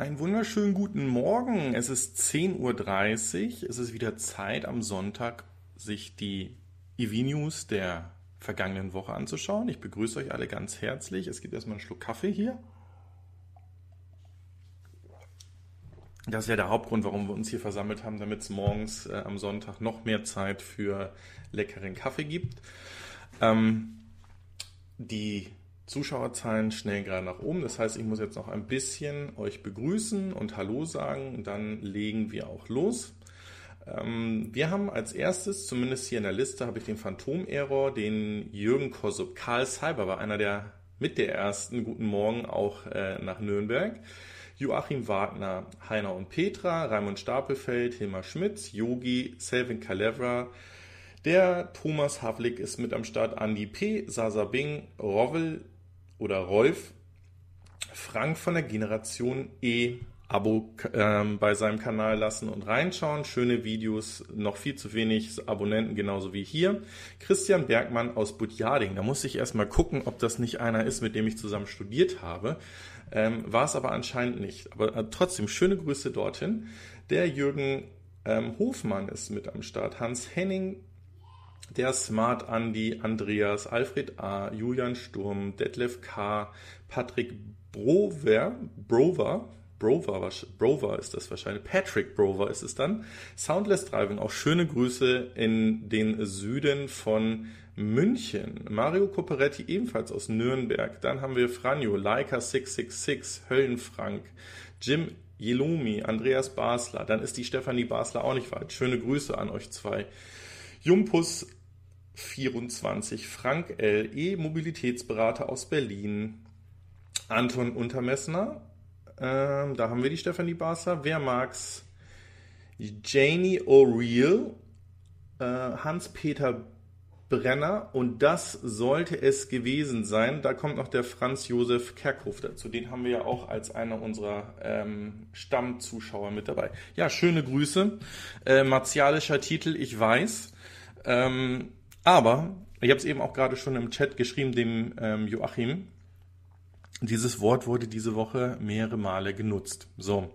Einen wunderschönen guten Morgen. Es ist 10.30 Uhr. Es ist wieder Zeit am Sonntag, sich die EV-News der vergangenen Woche anzuschauen. Ich begrüße euch alle ganz herzlich. Es gibt erstmal einen Schluck Kaffee hier. Das ist ja der Hauptgrund, warum wir uns hier versammelt haben, damit es morgens äh, am Sonntag noch mehr Zeit für leckeren Kaffee gibt. Ähm, die Zuschauerzahlen schnell gerade nach oben. Das heißt, ich muss jetzt noch ein bisschen euch begrüßen und Hallo sagen. Dann legen wir auch los. Ähm, wir haben als erstes, zumindest hier in der Liste, habe ich den Phantom-Error, den Jürgen Kosup. Karl Cyber war einer der mit der ersten Guten Morgen auch äh, nach Nürnberg. Joachim Wagner, Heiner und Petra, Raimund Stapelfeld, Hilmar Schmitz, Yogi, Selvin Kalevra, der Thomas Havlik ist mit am Start, Andi P., Sasa Bing, Rovel, oder Rolf Frank von der Generation E Abo ähm, bei seinem Kanal lassen und reinschauen. Schöne Videos, noch viel zu wenig Abonnenten, genauso wie hier. Christian Bergmann aus Budjading. Da musste ich erstmal gucken, ob das nicht einer ist, mit dem ich zusammen studiert habe. Ähm, war es aber anscheinend nicht. Aber äh, trotzdem, schöne Grüße dorthin. Der Jürgen ähm, Hofmann ist mit am Start. Hans Henning der Smart Andy, Andreas, Alfred A., Julian Sturm, Detlef K., Patrick Brover, Brover, Brover, Brover ist das wahrscheinlich, Patrick Brover ist es dann. Soundless Driving, auch schöne Grüße in den Süden von München. Mario Coperetti ebenfalls aus Nürnberg. Dann haben wir Franjo, Leica 666, Höllenfrank, Jim Jelumi, Andreas Basler. Dann ist die Stefanie Basler auch nicht weit. Schöne Grüße an euch zwei. Jumpus 24 Frank L. E. Mobilitätsberater aus Berlin. Anton Untermessner. Ähm, da haben wir die Stefanie Basser. Wer mag's? Janie O'Reilly. Äh, Hans-Peter Brenner. Und das sollte es gewesen sein. Da kommt noch der Franz Josef Kerkhoff dazu. Den haben wir ja auch als einer unserer ähm, Stammzuschauer mit dabei. Ja, schöne Grüße. Äh, martialischer Titel, ich weiß. Ähm, aber, ich habe es eben auch gerade schon im Chat geschrieben, dem ähm, Joachim, dieses Wort wurde diese Woche mehrere Male genutzt. So,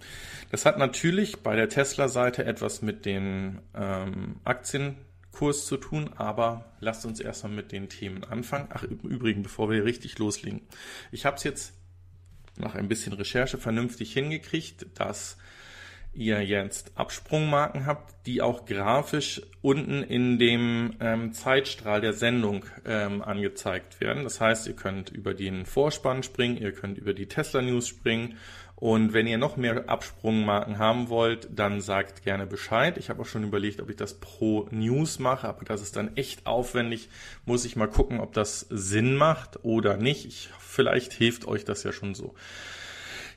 das hat natürlich bei der Tesla-Seite etwas mit dem ähm, Aktienkurs zu tun, aber lasst uns erstmal mit den Themen anfangen. Ach, im Übrigen, bevor wir richtig loslegen. Ich habe es jetzt nach ein bisschen Recherche vernünftig hingekriegt, dass ihr jetzt Absprungmarken habt, die auch grafisch unten in dem ähm, Zeitstrahl der Sendung ähm, angezeigt werden. Das heißt, ihr könnt über den Vorspann springen, ihr könnt über die Tesla News springen und wenn ihr noch mehr Absprungmarken haben wollt, dann sagt gerne Bescheid. Ich habe auch schon überlegt, ob ich das pro News mache, aber das ist dann echt aufwendig. Muss ich mal gucken, ob das Sinn macht oder nicht. Ich, vielleicht hilft euch das ja schon so.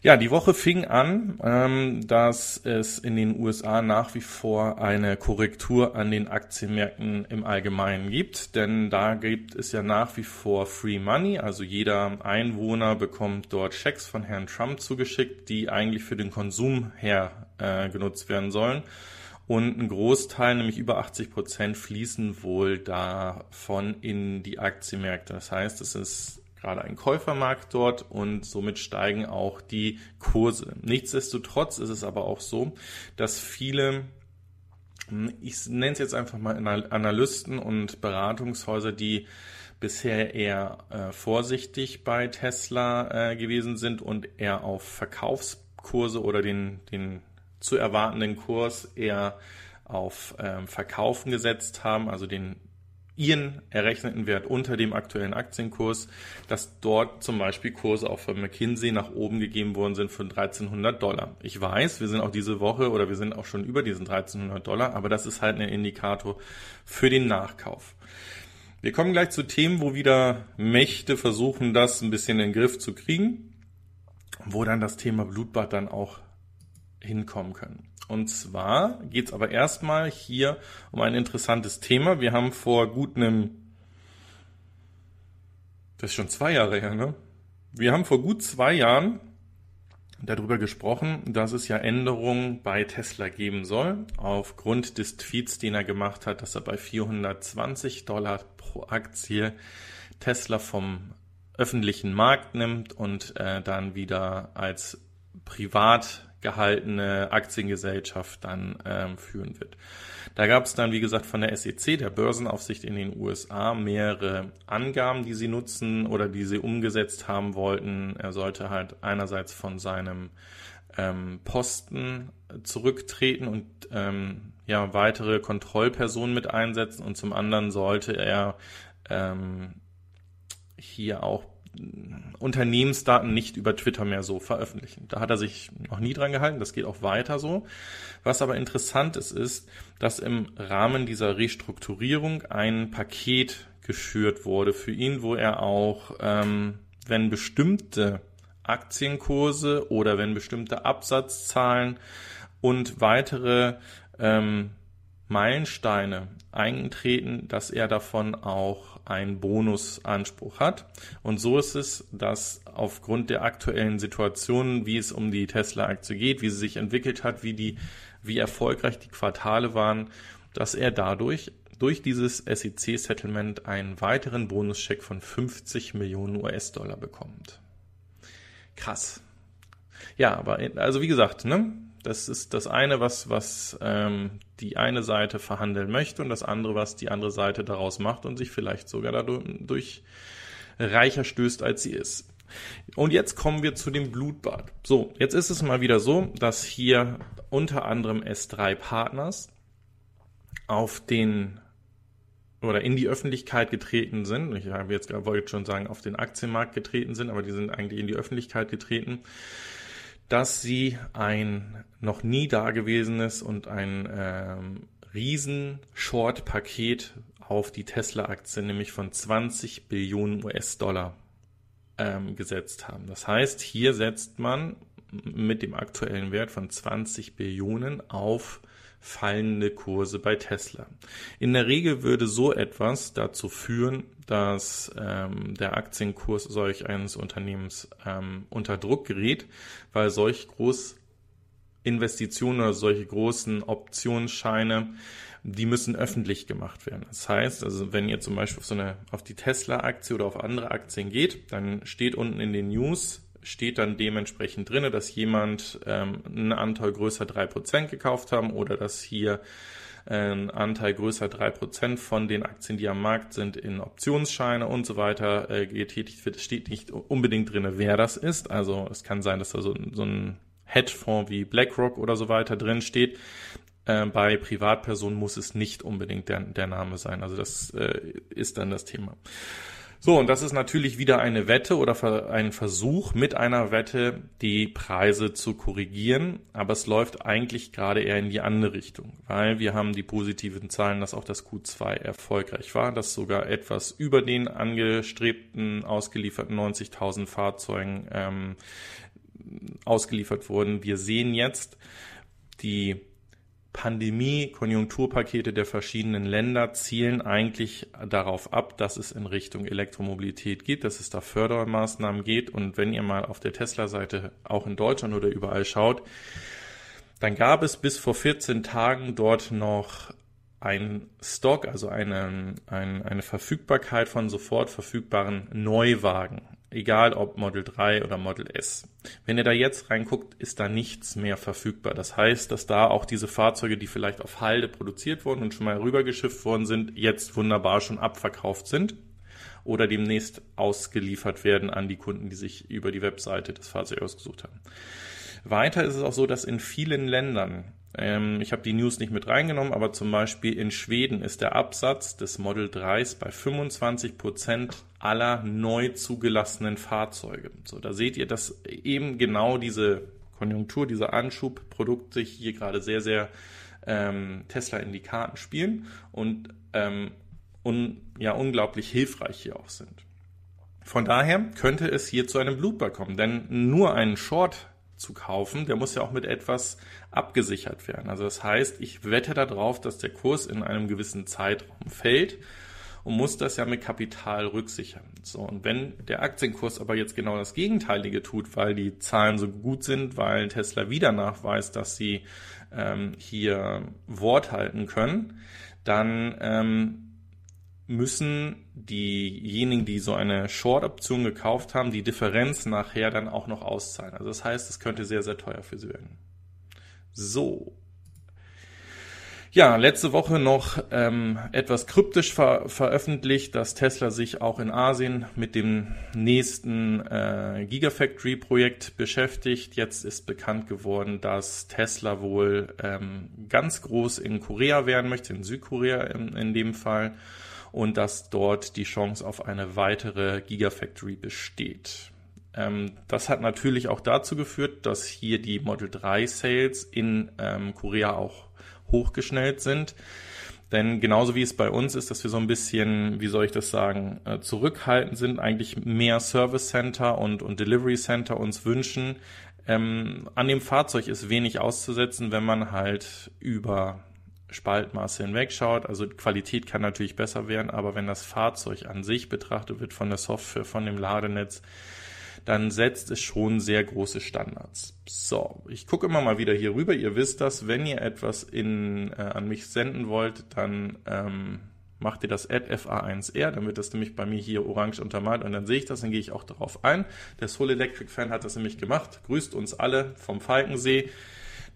Ja, die Woche fing an, ähm, dass es in den USA nach wie vor eine Korrektur an den Aktienmärkten im Allgemeinen gibt, denn da gibt es ja nach wie vor Free Money, also jeder Einwohner bekommt dort Schecks von Herrn Trump zugeschickt, die eigentlich für den Konsum her äh, genutzt werden sollen. Und ein Großteil, nämlich über 80 Prozent, fließen wohl davon in die Aktienmärkte. Das heißt, es ist gerade ein Käufermarkt dort und somit steigen auch die Kurse. Nichtsdestotrotz ist es aber auch so, dass viele hm, ich nenne es jetzt einfach mal Analysten und Beratungshäuser, die bisher eher äh, vorsichtig bei Tesla äh, gewesen sind und eher auf Verkaufskurse oder den, den zu erwartenden Kurs eher auf ähm, Verkaufen gesetzt haben, also den ihren errechneten Wert unter dem aktuellen Aktienkurs, dass dort zum Beispiel Kurse auch von McKinsey nach oben gegeben worden sind für 1300 Dollar. Ich weiß, wir sind auch diese Woche oder wir sind auch schon über diesen 1300 Dollar, aber das ist halt ein Indikator für den Nachkauf. Wir kommen gleich zu Themen, wo wieder Mächte versuchen, das ein bisschen in den Griff zu kriegen, wo dann das Thema Blutbad dann auch hinkommen können. Und zwar geht es aber erstmal hier um ein interessantes Thema. Wir haben vor gut einem, das ist schon zwei Jahre her, ne? Wir haben vor gut zwei Jahren darüber gesprochen, dass es ja Änderungen bei Tesla geben soll, aufgrund des Tweets, den er gemacht hat, dass er bei 420 Dollar pro Aktie Tesla vom öffentlichen Markt nimmt und äh, dann wieder als privat gehaltene Aktiengesellschaft dann ähm, führen wird. Da gab es dann, wie gesagt, von der SEC, der Börsenaufsicht in den USA, mehrere Angaben, die sie nutzen oder die sie umgesetzt haben wollten. Er sollte halt einerseits von seinem ähm, Posten zurücktreten und ähm, ja weitere Kontrollpersonen mit einsetzen und zum anderen sollte er ähm, hier auch Unternehmensdaten nicht über Twitter mehr so veröffentlichen. Da hat er sich noch nie dran gehalten, das geht auch weiter so. Was aber interessant ist, ist, dass im Rahmen dieser Restrukturierung ein Paket geschürt wurde für ihn, wo er auch, ähm, wenn bestimmte Aktienkurse oder wenn bestimmte Absatzzahlen und weitere ähm, Meilensteine eintreten, dass er davon auch einen Bonusanspruch hat. Und so ist es, dass aufgrund der aktuellen Situation, wie es um die Tesla-Aktie geht, wie sie sich entwickelt hat, wie die, wie erfolgreich die Quartale waren, dass er dadurch durch dieses SEC-Settlement einen weiteren Bonuscheck von 50 Millionen US-Dollar bekommt. Krass. Ja, aber also wie gesagt, ne, das ist das eine, was, was ähm, die eine Seite verhandeln möchte und das andere, was die andere Seite daraus macht und sich vielleicht sogar dadurch reicher stößt, als sie ist. Und jetzt kommen wir zu dem Blutbad. So, jetzt ist es mal wieder so, dass hier unter anderem S3 Partners auf den oder in die Öffentlichkeit getreten sind. Ich habe jetzt wollte schon sagen, auf den Aktienmarkt getreten sind, aber die sind eigentlich in die Öffentlichkeit getreten dass sie ein noch nie dagewesenes und ein ähm, riesen Short-Paket auf die Tesla-Aktie, nämlich von 20 Billionen US-Dollar ähm, gesetzt haben. Das heißt, hier setzt man mit dem aktuellen Wert von 20 Billionen auf fallende Kurse bei Tesla. In der Regel würde so etwas dazu führen, dass ähm, der Aktienkurs solch eines Unternehmens ähm, unter Druck gerät, weil solch groß Investitionen oder solche großen Optionsscheine, die müssen öffentlich gemacht werden. Das heißt, also wenn ihr zum Beispiel auf so eine, auf die Tesla-Aktie oder auf andere Aktien geht, dann steht unten in den News, steht dann dementsprechend drin, dass jemand ähm, einen Anteil größer drei Prozent gekauft haben oder dass hier ein Anteil größer 3% von den Aktien, die am Markt sind, in Optionsscheine und so weiter äh, getätigt wird. Es steht nicht unbedingt drin, wer das ist. Also es kann sein, dass da so, so ein Hedgefonds wie BlackRock oder so weiter drin steht. Äh, bei Privatpersonen muss es nicht unbedingt der, der Name sein. Also das äh, ist dann das Thema. So, und das ist natürlich wieder eine Wette oder ein Versuch mit einer Wette, die Preise zu korrigieren. Aber es läuft eigentlich gerade eher in die andere Richtung, weil wir haben die positiven Zahlen, dass auch das Q2 erfolgreich war, dass sogar etwas über den angestrebten ausgelieferten 90.000 Fahrzeugen ähm, ausgeliefert wurden. Wir sehen jetzt die Pandemie-Konjunkturpakete der verschiedenen Länder zielen eigentlich darauf ab, dass es in Richtung Elektromobilität geht, dass es da Fördermaßnahmen geht. Und wenn ihr mal auf der Tesla-Seite auch in Deutschland oder überall schaut, dann gab es bis vor 14 Tagen dort noch ein Stock, also eine, eine, eine Verfügbarkeit von sofort verfügbaren Neuwagen egal ob Model 3 oder Model S. Wenn ihr da jetzt reinguckt, ist da nichts mehr verfügbar. Das heißt, dass da auch diese Fahrzeuge, die vielleicht auf Halde produziert wurden und schon mal rübergeschifft worden sind, jetzt wunderbar schon abverkauft sind oder demnächst ausgeliefert werden an die Kunden, die sich über die Webseite des Fahrzeugs ausgesucht haben. Weiter ist es auch so, dass in vielen Ländern ähm, ich habe die News nicht mit reingenommen, aber zum Beispiel in Schweden ist der Absatz des Model 3s bei 25 Prozent aller neu zugelassenen Fahrzeuge. So, da seht ihr, dass eben genau diese Konjunktur, dieser Anschub, Produkt sich hier gerade sehr, sehr ähm, Tesla in die Karten spielen und ähm, un, ja unglaublich hilfreich hier auch sind. Von daher könnte es hier zu einem Blutball kommen, denn nur einen Short zu kaufen, der muss ja auch mit etwas abgesichert werden. Also das heißt, ich wette darauf, dass der Kurs in einem gewissen Zeitraum fällt und muss das ja mit Kapital rücksichern. So, und wenn der Aktienkurs aber jetzt genau das Gegenteilige tut, weil die Zahlen so gut sind, weil Tesla wieder nachweist, dass sie ähm, hier Wort halten können, dann ähm, müssen diejenigen, die so eine Short-Option gekauft haben, die Differenz nachher dann auch noch auszahlen. Also das heißt, es könnte sehr, sehr teuer für sie werden. So, ja, letzte Woche noch ähm, etwas kryptisch ver veröffentlicht, dass Tesla sich auch in Asien mit dem nächsten äh, Gigafactory-Projekt beschäftigt. Jetzt ist bekannt geworden, dass Tesla wohl ähm, ganz groß in Korea werden möchte, in Südkorea in, in dem Fall, und dass dort die Chance auf eine weitere Gigafactory besteht ähm, das hat natürlich auch dazu geführt, dass hier die Model 3 Sales in ähm, Korea auch hochgeschnellt sind. Denn genauso wie es bei uns ist, dass wir so ein bisschen, wie soll ich das sagen, äh, zurückhaltend sind, eigentlich mehr Service Center und, und Delivery Center uns wünschen. Ähm, an dem Fahrzeug ist wenig auszusetzen, wenn man halt über Spaltmaße hinwegschaut. Also Qualität kann natürlich besser werden, aber wenn das Fahrzeug an sich betrachtet wird von der Software, von dem Ladenetz, dann setzt es schon sehr große Standards. So, ich gucke immer mal wieder hier rüber. Ihr wisst das, wenn ihr etwas in, äh, an mich senden wollt, dann ähm, macht ihr das at FA1R, dann wird das nämlich bei mir hier orange untermalt und dann sehe ich das, dann gehe ich auch darauf ein. Der Soul Electric Fan hat das nämlich gemacht. Grüßt uns alle vom Falkensee.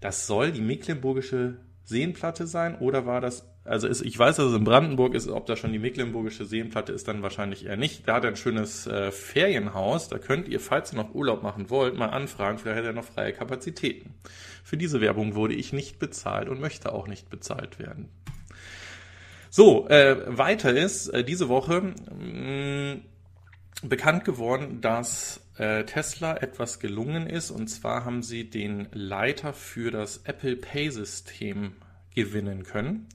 Das soll die mecklenburgische Seenplatte sein oder war das also ist, ich weiß, dass es in Brandenburg ist, ob da schon die Mecklenburgische Seenplatte ist, dann wahrscheinlich eher nicht. Da hat er ein schönes äh, Ferienhaus. Da könnt ihr, falls ihr noch Urlaub machen wollt, mal anfragen. Vielleicht hat er noch freie Kapazitäten. Für diese Werbung wurde ich nicht bezahlt und möchte auch nicht bezahlt werden. So, äh, weiter ist äh, diese Woche mh, mm, bekannt geworden, dass äh, Tesla etwas gelungen ist. Und zwar haben sie den Leiter für das Apple Pay System gewinnen können.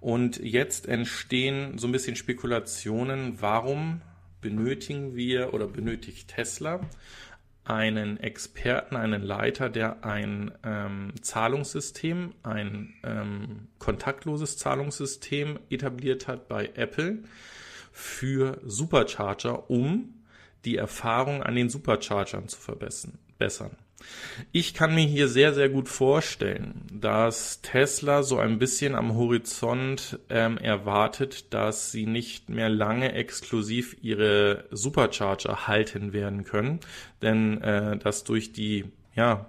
Und jetzt entstehen so ein bisschen Spekulationen, warum benötigen wir oder benötigt Tesla einen Experten, einen Leiter, der ein ähm, Zahlungssystem, ein ähm, kontaktloses Zahlungssystem etabliert hat bei Apple für Supercharger, um die Erfahrung an den Superchargern zu verbessern. Ich kann mir hier sehr, sehr gut vorstellen, dass Tesla so ein bisschen am Horizont ähm, erwartet, dass sie nicht mehr lange exklusiv ihre Supercharger halten werden können, denn äh, dass durch die ja,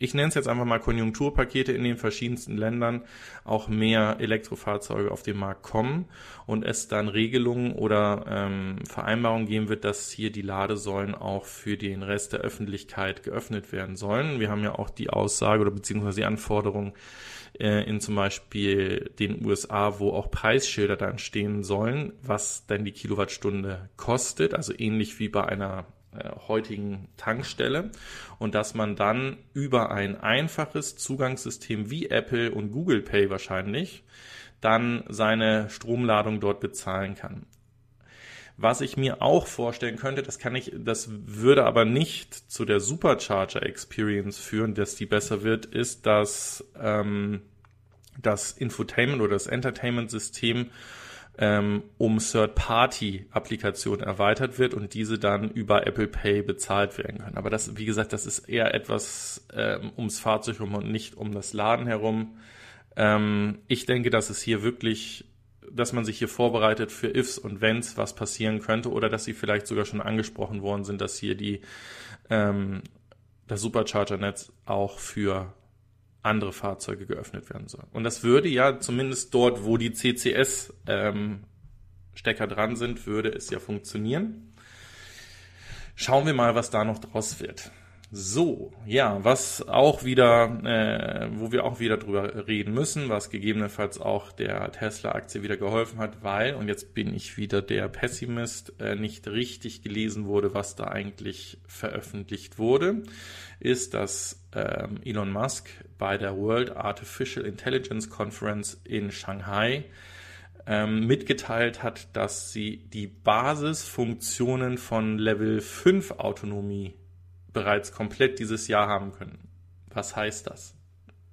ich nenne es jetzt einfach mal Konjunkturpakete in den verschiedensten Ländern, auch mehr Elektrofahrzeuge auf den Markt kommen und es dann Regelungen oder ähm, Vereinbarungen geben wird, dass hier die Ladesäulen auch für den Rest der Öffentlichkeit geöffnet werden sollen. Wir haben ja auch die Aussage oder beziehungsweise die Anforderung äh, in zum Beispiel den USA, wo auch Preisschilder dann stehen sollen, was denn die Kilowattstunde kostet, also ähnlich wie bei einer heutigen Tankstelle und dass man dann über ein einfaches Zugangssystem wie Apple und Google Pay wahrscheinlich dann seine Stromladung dort bezahlen kann. Was ich mir auch vorstellen könnte, das kann ich, das würde aber nicht zu der Supercharger Experience führen, dass die besser wird, ist, dass ähm, das Infotainment oder das Entertainment-System ähm, um Third-Party-Applikationen erweitert wird und diese dann über Apple Pay bezahlt werden können. Aber das, wie gesagt, das ist eher etwas ähm, ums Fahrzeug herum und nicht um das Laden herum. Ähm, ich denke, dass es hier wirklich, dass man sich hier vorbereitet für Ifs und Wenns, was passieren könnte, oder dass sie vielleicht sogar schon angesprochen worden sind, dass hier die ähm, das Supercharger-Netz auch für andere Fahrzeuge geöffnet werden soll. Und das würde ja zumindest dort, wo die CCS ähm, dran sind, würde es ja funktionieren. Schauen wir mal, was da noch draus wird. So, ja, was auch wieder, äh, wo wir auch wieder drüber reden müssen, was gegebenenfalls auch der Tesla-Aktie wieder geholfen hat, weil, und jetzt bin ich wieder der Pessimist, äh, nicht richtig gelesen wurde, was da eigentlich veröffentlicht wurde, ist, dass ähm, Elon Musk bei der World Artificial Intelligence Conference in Shanghai ähm, mitgeteilt hat, dass sie die Basisfunktionen von Level 5 Autonomie bereits komplett dieses Jahr haben können. Was heißt das?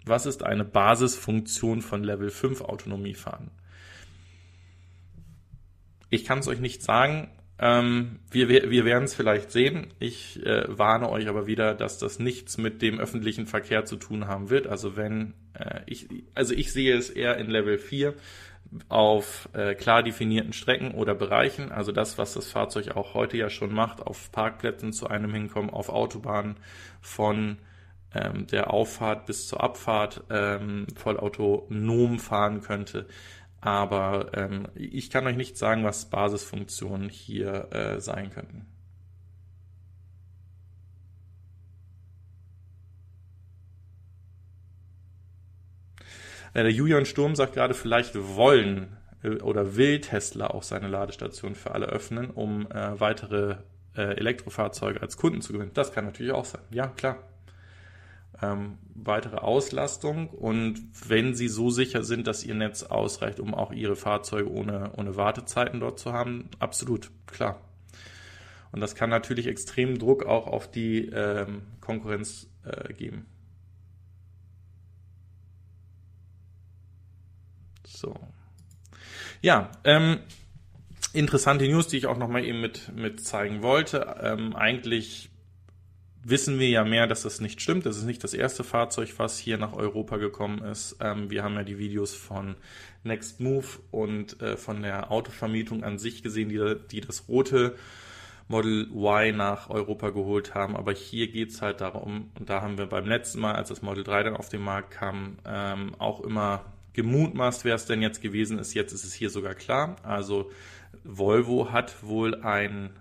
Was ist eine Basisfunktion von Level 5 Autonomie fahren? Ich kann es euch nicht sagen. Ähm, wir, wir werden es vielleicht sehen. Ich äh, warne euch aber wieder, dass das nichts mit dem öffentlichen Verkehr zu tun haben wird. Also wenn äh, ich, also ich sehe es eher in Level 4, auf äh, klar definierten Strecken oder Bereichen, also das, was das Fahrzeug auch heute ja schon macht, auf Parkplätzen zu einem hinkommen, auf Autobahnen von ähm, der Auffahrt bis zur Abfahrt ähm, voll autonom fahren könnte. Aber ähm, ich kann euch nicht sagen, was Basisfunktionen hier äh, sein könnten. Äh, der Julian Sturm sagt gerade, vielleicht wollen äh, oder will Tesla auch seine Ladestation für alle öffnen, um äh, weitere Elektrofahrzeuge als Kunden zu gewinnen. Das kann natürlich auch sein. Ja, klar ähm, weitere Auslastung und wenn sie so sicher sind, dass ihr Netz ausreicht, um auch ihre Fahrzeuge ohne, ohne Wartezeiten dort zu haben, absolut, klar. Und das kann natürlich extremen Druck auch auf die ähm, Konkurrenz äh, geben. So. Ja, ähm, interessante News, die ich auch nochmal eben mit, mit zeigen wollte. Ähm, eigentlich wissen wir ja mehr, dass das nicht stimmt. Das ist nicht das erste Fahrzeug, was hier nach Europa gekommen ist. Ähm, wir haben ja die Videos von Next Move und äh, von der Autovermietung an sich gesehen, die, die das rote Model Y nach Europa geholt haben. Aber hier geht es halt darum, und da haben wir beim letzten Mal, als das Model 3 dann auf den Markt kam, ähm, auch immer gemutmaßt, wer es denn jetzt gewesen ist. Jetzt ist es hier sogar klar. Also Volvo hat wohl ein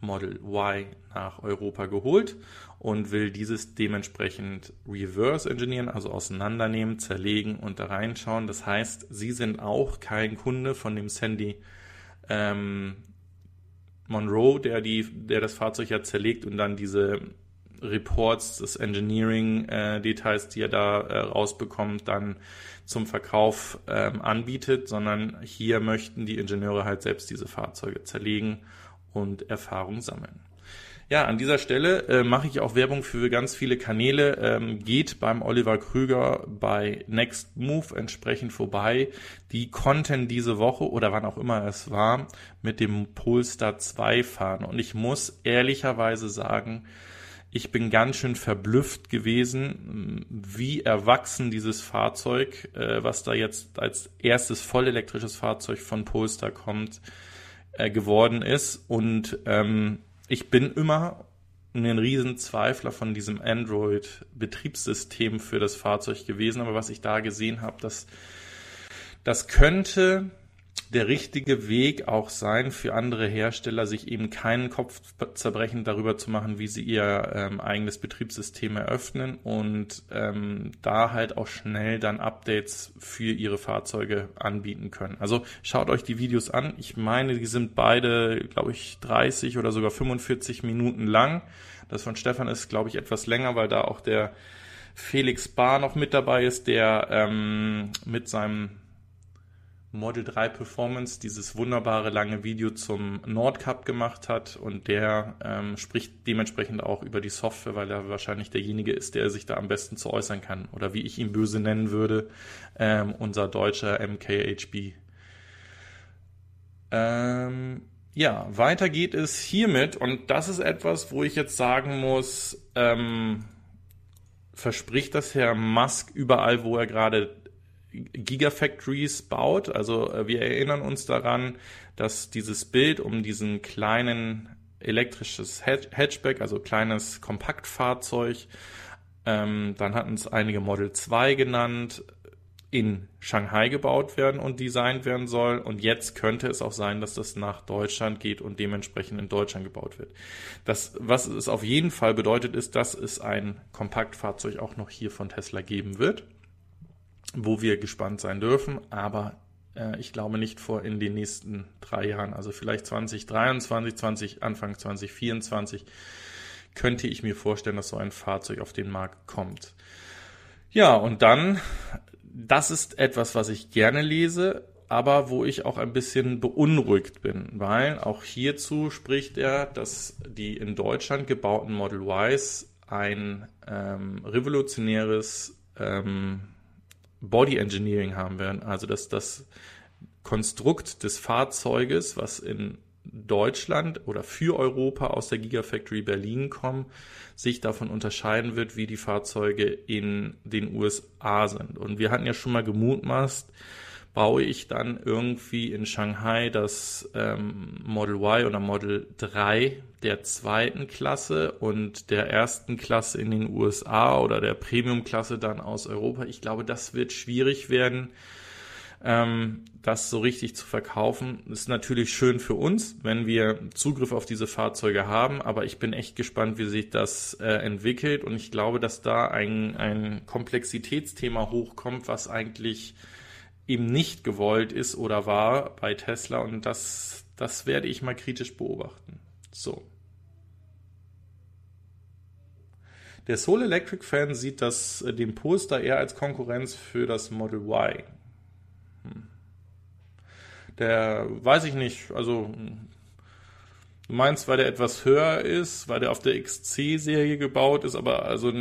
Model Y nach Europa geholt und will dieses dementsprechend reverse engineeren, also auseinandernehmen, zerlegen und da reinschauen. Das heißt, sie sind auch kein Kunde von dem Sandy ähm, Monroe, der, die, der das Fahrzeug ja zerlegt und dann diese Reports, das Engineering-Details, äh, die er da äh, rausbekommt, dann zum Verkauf ähm, anbietet, sondern hier möchten die Ingenieure halt selbst diese Fahrzeuge zerlegen und Erfahrung sammeln. Ja, an dieser Stelle äh, mache ich auch Werbung für ganz viele Kanäle. Ähm, geht beim Oliver Krüger bei Next Move entsprechend vorbei. Die konnten diese Woche oder wann auch immer es war mit dem Polestar 2 fahren. Und ich muss ehrlicherweise sagen, ich bin ganz schön verblüfft gewesen, wie erwachsen dieses Fahrzeug, äh, was da jetzt als erstes vollelektrisches Fahrzeug von Polestar kommt, äh, geworden ist. Und ähm, ich bin immer ein Riesenzweifler von diesem Android-Betriebssystem für das Fahrzeug gewesen. Aber was ich da gesehen habe, das, das könnte der richtige Weg auch sein für andere Hersteller, sich eben keinen Kopf zerbrechen darüber zu machen, wie sie ihr ähm, eigenes Betriebssystem eröffnen und ähm, da halt auch schnell dann Updates für ihre Fahrzeuge anbieten können. Also schaut euch die Videos an. Ich meine, die sind beide, glaube ich, 30 oder sogar 45 Minuten lang. Das von Stefan ist, glaube ich, etwas länger, weil da auch der Felix Bar noch mit dabei ist, der ähm, mit seinem Model 3 Performance dieses wunderbare lange Video zum Nordcup gemacht hat und der ähm, spricht dementsprechend auch über die Software, weil er wahrscheinlich derjenige ist, der sich da am besten zu äußern kann oder wie ich ihn böse nennen würde, ähm, unser deutscher MKHB. Ähm, ja, weiter geht es hiermit und das ist etwas, wo ich jetzt sagen muss, ähm, verspricht das Herr Musk überall, wo er gerade Gigafactories baut. Also äh, wir erinnern uns daran, dass dieses Bild um diesen kleinen elektrisches Hatchback, also kleines Kompaktfahrzeug, ähm, dann hatten es einige Model 2 genannt, in Shanghai gebaut werden und designt werden soll. Und jetzt könnte es auch sein, dass das nach Deutschland geht und dementsprechend in Deutschland gebaut wird. Das, was es auf jeden Fall bedeutet, ist, dass es ein Kompaktfahrzeug auch noch hier von Tesla geben wird wo wir gespannt sein dürfen, aber äh, ich glaube nicht vor in den nächsten drei Jahren, also vielleicht 2023, 20, Anfang 2024 könnte ich mir vorstellen, dass so ein Fahrzeug auf den Markt kommt. Ja, und dann, das ist etwas, was ich gerne lese, aber wo ich auch ein bisschen beunruhigt bin, weil auch hierzu spricht er, dass die in Deutschland gebauten Model Ys ein ähm, revolutionäres ähm, Body Engineering haben werden, also dass das Konstrukt des Fahrzeuges, was in Deutschland oder für Europa aus der Gigafactory Berlin kommen, sich davon unterscheiden wird, wie die Fahrzeuge in den USA sind. Und wir hatten ja schon mal gemutmaßt baue ich dann irgendwie in Shanghai das ähm, Model Y oder Model 3 der zweiten Klasse und der ersten Klasse in den USA oder der Premium-Klasse dann aus Europa. Ich glaube, das wird schwierig werden, ähm, das so richtig zu verkaufen. Ist natürlich schön für uns, wenn wir Zugriff auf diese Fahrzeuge haben, aber ich bin echt gespannt, wie sich das äh, entwickelt und ich glaube, dass da ein, ein Komplexitätsthema hochkommt, was eigentlich eben nicht gewollt ist oder war bei Tesla und das, das werde ich mal kritisch beobachten. So. Der Soul Electric Fan sieht das, äh, den Poster eher als Konkurrenz für das Model Y. Hm. Der weiß ich nicht, also du meinst, weil der etwas höher ist, weil der auf der XC-Serie gebaut ist, aber also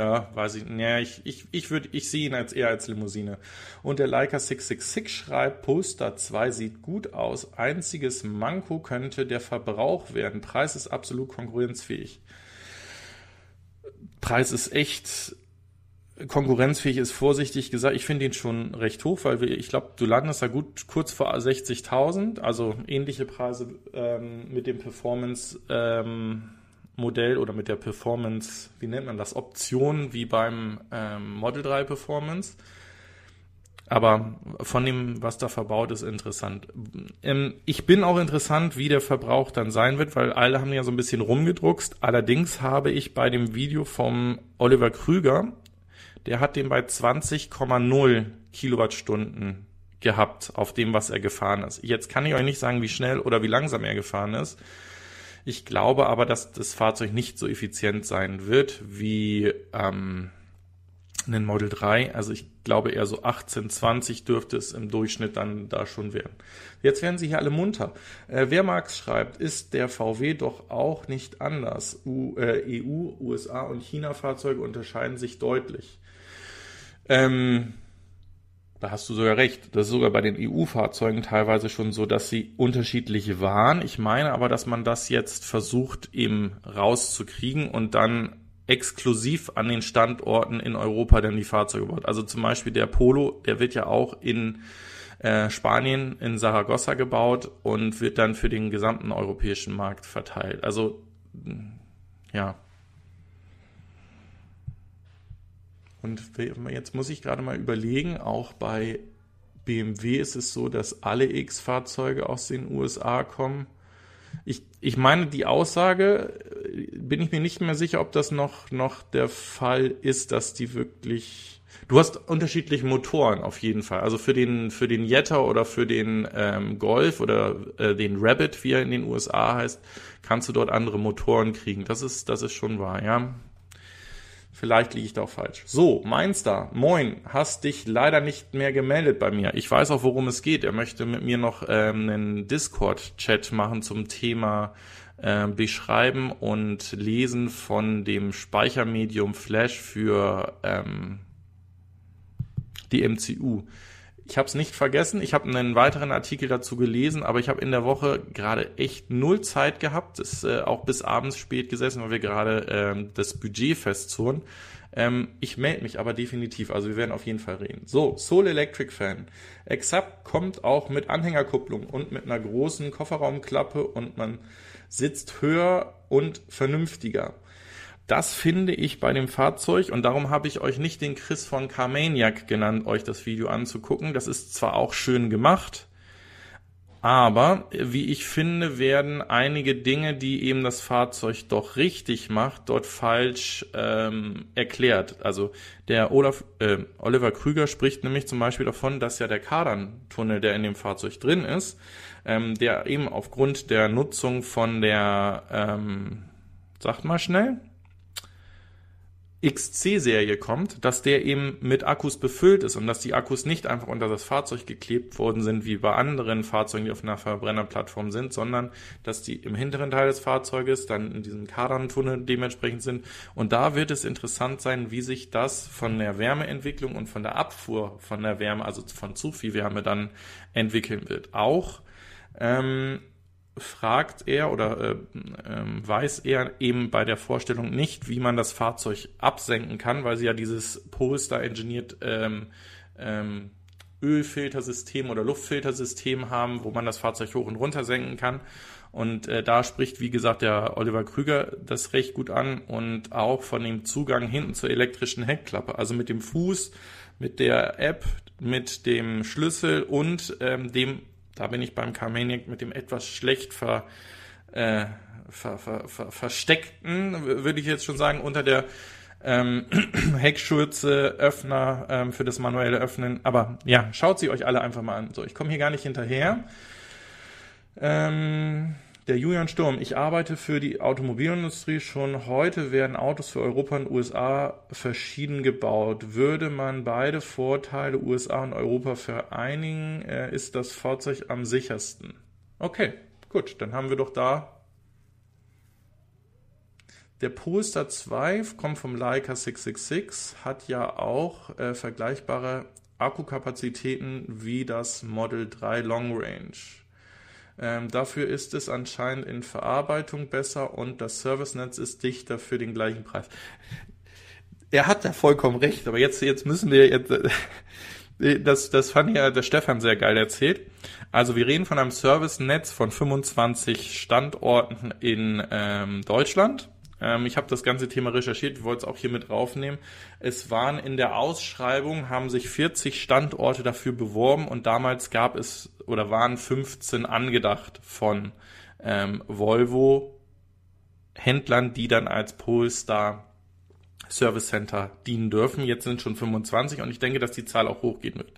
Ja, weiß ich. Ja, ich, ich, ich würde, ich sehe ihn als eher als Limousine. Und der Leica 666 schreibt, Poster 2 sieht gut aus. Einziges Manko könnte der Verbrauch werden. Preis ist absolut konkurrenzfähig. Preis ist echt konkurrenzfähig ist vorsichtig gesagt. Ich finde ihn schon recht hoch, weil wir, ich glaube, du landest da gut kurz vor 60.000, also ähnliche Preise ähm, mit dem Performance ähm, Modell oder mit der Performance, wie nennt man das, Option wie beim ähm, Model 3 Performance. Aber von dem, was da verbaut ist, interessant. Ähm, ich bin auch interessant, wie der Verbrauch dann sein wird, weil alle haben ja so ein bisschen rumgedruckst. Allerdings habe ich bei dem Video vom Oliver Krüger, der hat den bei 20,0 Kilowattstunden gehabt auf dem, was er gefahren ist. Jetzt kann ich euch nicht sagen, wie schnell oder wie langsam er gefahren ist. Ich glaube aber, dass das Fahrzeug nicht so effizient sein wird wie ähm, ein Model 3. Also ich glaube eher so 18, 20 dürfte es im Durchschnitt dann da schon werden. Jetzt werden Sie hier alle munter. Äh, wer Marx schreibt, ist der VW doch auch nicht anders. U, äh, EU, USA und China-Fahrzeuge unterscheiden sich deutlich. Ähm, da hast du sogar recht. Das ist sogar bei den EU-Fahrzeugen teilweise schon so, dass sie unterschiedlich waren. Ich meine aber, dass man das jetzt versucht eben rauszukriegen und dann exklusiv an den Standorten in Europa dann die Fahrzeuge baut. Also zum Beispiel der Polo, der wird ja auch in äh, Spanien in Saragossa gebaut und wird dann für den gesamten europäischen Markt verteilt. Also ja, Und jetzt muss ich gerade mal überlegen, auch bei BMW ist es so, dass alle X-Fahrzeuge aus den USA kommen. Ich, ich meine, die Aussage, äh, bin ich mir nicht mehr sicher, ob das noch, noch der Fall ist, dass die wirklich. Du hast unterschiedliche Motoren auf jeden Fall. Also für den, für den Jetta oder für den ähm, Golf oder äh, den Rabbit, wie er in den USA heißt, kannst du dort andere Motoren kriegen. Das ist, das ist schon wahr, ja. Vielleicht liege ich da auch falsch. So, Mainster, moin, hast dich leider nicht mehr gemeldet bei mir. Ich weiß auch, worum es geht. Er möchte mit mir noch ähm, einen Discord-Chat machen zum Thema äh, Beschreiben und Lesen von dem Speichermedium Flash für ähm, die MCU. Ich habe es nicht vergessen. Ich habe einen weiteren Artikel dazu gelesen, aber ich habe in der Woche gerade echt null Zeit gehabt. Ist äh, auch bis abends spät gesessen, weil wir gerade ähm, das Budget festzurren. Ähm, ich melde mich aber definitiv. Also wir werden auf jeden Fall reden. So, Soul Electric Fan. Exap kommt auch mit Anhängerkupplung und mit einer großen Kofferraumklappe und man sitzt höher und vernünftiger. Das finde ich bei dem Fahrzeug und darum habe ich euch nicht den Chris von Carmaniac genannt, euch das Video anzugucken. Das ist zwar auch schön gemacht, aber wie ich finde, werden einige Dinge, die eben das Fahrzeug doch richtig macht, dort falsch ähm, erklärt. Also der Olaf, äh, Oliver Krüger spricht nämlich zum Beispiel davon, dass ja der Kardantunnel, der in dem Fahrzeug drin ist, ähm, der eben aufgrund der Nutzung von der, ähm, sagt mal schnell, XC-Serie kommt, dass der eben mit Akkus befüllt ist und dass die Akkus nicht einfach unter das Fahrzeug geklebt worden sind, wie bei anderen Fahrzeugen, die auf einer Verbrennerplattform sind, sondern dass die im hinteren Teil des Fahrzeuges dann in diesem Kardantunnel dementsprechend sind. Und da wird es interessant sein, wie sich das von der Wärmeentwicklung und von der Abfuhr von der Wärme, also von zu viel Wärme dann entwickeln wird. Auch ähm, fragt er oder äh, äh, weiß er eben bei der Vorstellung nicht, wie man das Fahrzeug absenken kann, weil sie ja dieses Polestar engineert ähm, ähm, Ölfiltersystem oder Luftfiltersystem haben, wo man das Fahrzeug hoch und runter senken kann. Und äh, da spricht, wie gesagt, der Oliver Krüger das recht gut an und auch von dem Zugang hinten zur elektrischen Heckklappe. Also mit dem Fuß, mit der App, mit dem Schlüssel und ähm, dem, da bin ich beim Carmaniac, mit dem etwas schlecht ver, äh, ver, ver, ver, versteckten, würde ich jetzt schon sagen, unter der ähm, Heckschürze, Öffner ähm, für das manuelle Öffnen. Aber ja, schaut sie euch alle einfach mal an. So, ich komme hier gar nicht hinterher. Ähm, der Julian Sturm, ich arbeite für die Automobilindustrie. Schon heute werden Autos für Europa und USA verschieden gebaut. Würde man beide Vorteile USA und Europa vereinigen, äh, ist das Fahrzeug am sichersten. Okay, gut, dann haben wir doch da der Polestar 2 kommt vom Leica 666, hat ja auch äh, vergleichbare Akkukapazitäten wie das Model 3 Long Range. Ähm, dafür ist es anscheinend in Verarbeitung besser und das Servicenetz ist dichter für den gleichen Preis. Er hat da vollkommen recht, aber jetzt, jetzt müssen wir jetzt, äh, das, das fand ja der Stefan sehr geil erzählt. Also wir reden von einem Servicenetz von 25 Standorten in ähm, Deutschland ähm, ich habe das ganze Thema recherchiert, wir wollten es auch hier mit draufnehmen. Es waren in der Ausschreibung, haben sich 40 Standorte dafür beworben und damals gab es oder waren 15 angedacht von ähm, Volvo Händlern, die dann als Polestar Service Center dienen dürfen. Jetzt sind schon 25 und ich denke, dass die Zahl auch hochgehen wird.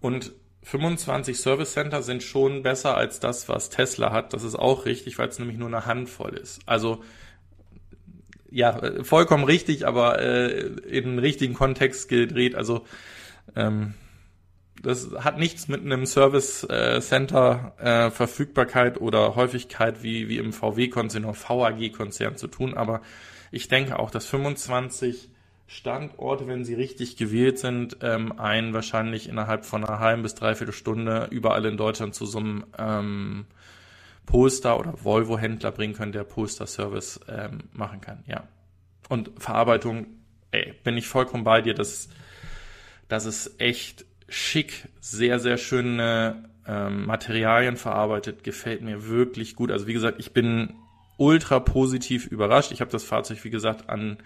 Und 25 Service Center sind schon besser als das, was Tesla hat. Das ist auch richtig, weil es nämlich nur eine Handvoll ist. Also ja, vollkommen richtig, aber äh, in den richtigen Kontext gedreht. Also ähm, das hat nichts mit einem Service äh, Center äh, Verfügbarkeit oder Häufigkeit wie, wie im VW-Konzern oder VAG-Konzern zu tun, aber ich denke auch, dass 25 Standorte, wenn sie richtig gewählt sind, ähm, einen wahrscheinlich innerhalb von einer halben bis dreiviertel Stunde überall in Deutschland zu so einem ähm, Polestar oder Volvo-Händler bringen können, der Polestar-Service ähm, machen kann, ja. Und Verarbeitung, ey, bin ich vollkommen bei dir, das, das ist echt schick, sehr, sehr schöne ähm, Materialien verarbeitet, gefällt mir wirklich gut. Also wie gesagt, ich bin ultra positiv überrascht. Ich habe das Fahrzeug, wie gesagt, an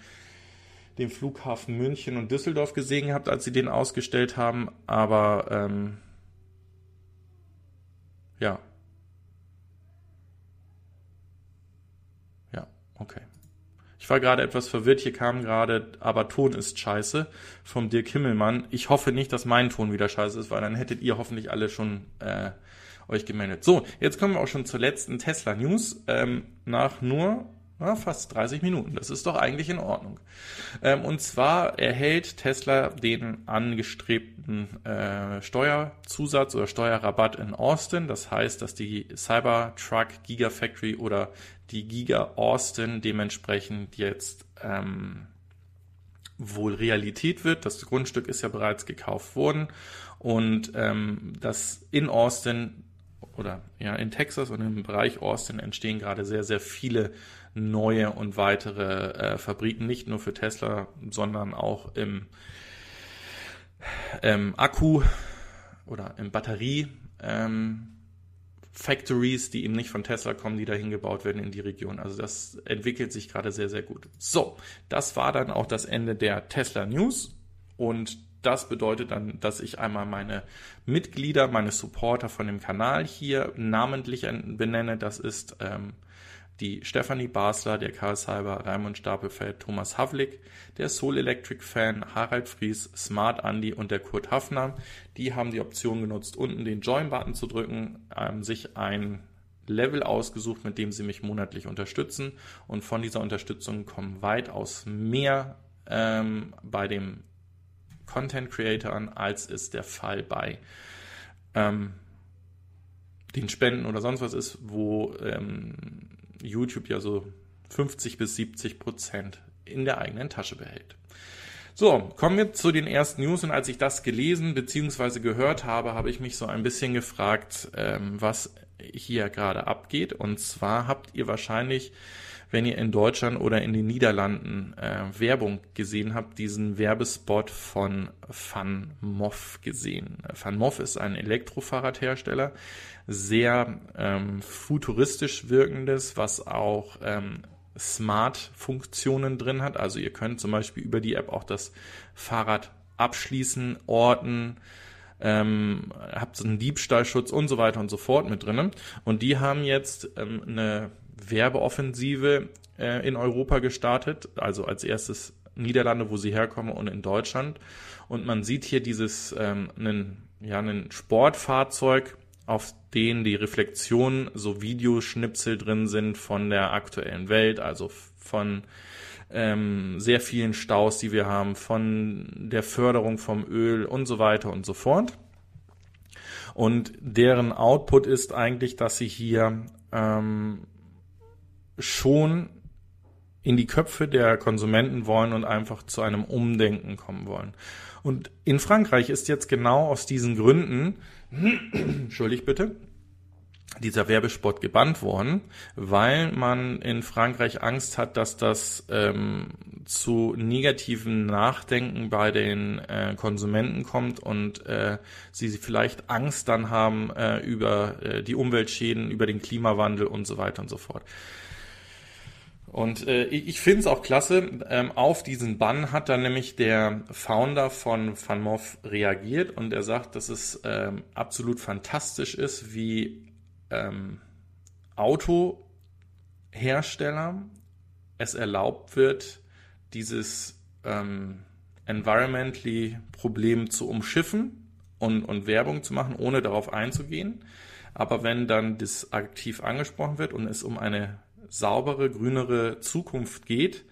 dem Flughafen München und Düsseldorf gesehen gehabt, als sie den ausgestellt haben. Aber ähm, ja, Okay. Ich war gerade etwas verwirrt, hier kam gerade, aber Ton ist scheiße vom Dirk Himmelmann. Ich hoffe nicht, dass mein Ton wieder scheiße ist, weil dann hättet ihr hoffentlich alle schon äh, euch gemeldet. So, jetzt kommen wir auch schon zur letzten Tesla News. Ähm, nach nur ja, fast 30 Minuten. Das ist doch eigentlich in Ordnung. Ähm, und zwar erhält Tesla den angestrebten äh, Steuerzusatz oder Steuerrabatt in Austin. Das heißt, dass die Cybertruck Gigafactory oder die Giga Austin dementsprechend jetzt ähm, wohl Realität wird. Das Grundstück ist ja bereits gekauft worden und ähm, das in Austin oder ja in Texas und im Bereich Austin entstehen gerade sehr sehr viele neue und weitere äh, Fabriken, nicht nur für Tesla, sondern auch im, im Akku oder im Batterie. Ähm, Factories, die eben nicht von Tesla kommen, die dahin gebaut werden in die Region. Also das entwickelt sich gerade sehr, sehr gut. So, das war dann auch das Ende der Tesla News und das bedeutet dann, dass ich einmal meine Mitglieder, meine Supporter von dem Kanal hier namentlich benenne. Das ist ähm, die Stefanie Basler, der Karl Salber, Raimund Stapelfeld, Thomas Havlik, der Soul Electric Fan, Harald Fries, Smart Andy und der Kurt Hafner. Die haben die Option genutzt, unten den Join-Button zu drücken, ähm, sich ein Level ausgesucht, mit dem sie mich monatlich unterstützen. Und von dieser Unterstützung kommen weitaus mehr ähm, bei dem Content Creator an, als es der Fall bei ähm, den Spenden oder sonst was ist, wo ähm, YouTube ja so 50 bis 70 Prozent in der eigenen Tasche behält. So, kommen wir zu den ersten News und als ich das gelesen bzw. gehört habe, habe ich mich so ein bisschen gefragt, ähm, was hier gerade abgeht. Und zwar habt ihr wahrscheinlich, wenn ihr in Deutschland oder in den Niederlanden äh, Werbung gesehen habt, diesen Werbespot von Van Moff gesehen. Van Moff ist ein Elektrofahrradhersteller, sehr ähm, futuristisch wirkendes, was auch ähm, Smart-Funktionen drin hat. Also ihr könnt zum Beispiel über die App auch das Fahrrad abschließen, orten, ähm, habt einen Diebstahlschutz und so weiter und so fort mit drinnen. Und die haben jetzt ähm, eine Werbeoffensive äh, in Europa gestartet, also als erstes Niederlande, wo sie herkommen und in Deutschland. Und man sieht hier dieses ähm, einen, ja, einen Sportfahrzeug, auf denen die Reflexionen so Videoschnipsel drin sind von der aktuellen Welt, also von ähm, sehr vielen Staus, die wir haben, von der Förderung vom Öl und so weiter und so fort. Und deren Output ist eigentlich, dass sie hier ähm, schon in die Köpfe der Konsumenten wollen und einfach zu einem Umdenken kommen wollen. Und in Frankreich ist jetzt genau aus diesen Gründen, entschuldigt bitte, dieser Werbespot gebannt worden, weil man in Frankreich Angst hat, dass das ähm, zu negativen Nachdenken bei den äh, Konsumenten kommt und äh, sie vielleicht Angst dann haben äh, über äh, die Umweltschäden, über den Klimawandel und so weiter und so fort. Und äh, ich finde es auch klasse, ähm, auf diesen Bann hat dann nämlich der Founder von FanMoff reagiert und er sagt, dass es ähm, absolut fantastisch ist, wie ähm, Autohersteller es erlaubt wird, dieses ähm, environmentally Problem zu umschiffen und, und Werbung zu machen, ohne darauf einzugehen. Aber wenn dann das aktiv angesprochen wird und es um eine saubere, grünere Zukunft geht,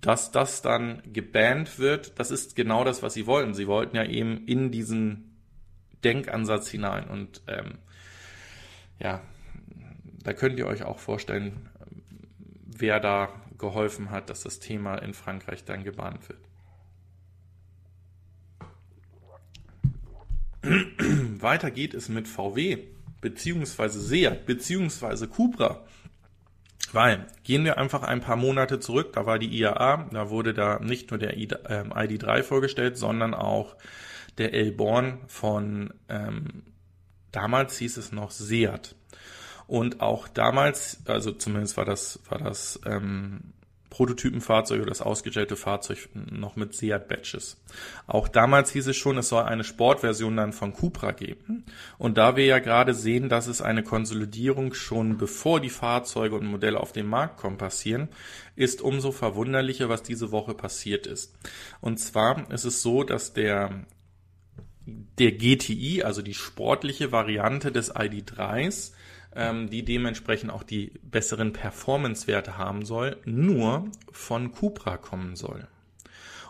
dass das dann gebannt wird, das ist genau das, was sie wollten. Sie wollten ja eben in diesen Denkansatz hinein. Und ähm, ja, da könnt ihr euch auch vorstellen, wer da geholfen hat, dass das Thema in Frankreich dann gebannt wird. Weiter geht es mit VW, beziehungsweise Seat, beziehungsweise Cupra. Weil, gehen wir einfach ein paar Monate zurück, da war die IAA, da wurde da nicht nur der ID3 ähm, vorgestellt, sondern auch der Elborn von ähm, Damals hieß es noch Seat. Und auch damals, also zumindest war das, war das ähm, Prototypenfahrzeug oder das ausgestellte Fahrzeug noch mit Seat Badges. Auch damals hieß es schon, es soll eine Sportversion dann von Cupra geben. Und da wir ja gerade sehen, dass es eine Konsolidierung schon bevor die Fahrzeuge und Modelle auf den Markt kommen passieren, ist umso verwunderlicher, was diese Woche passiert ist. Und zwar ist es so, dass der der GTI, also die sportliche Variante des ID3s, ähm, die dementsprechend auch die besseren Performance-Werte haben soll, nur von Cupra kommen soll.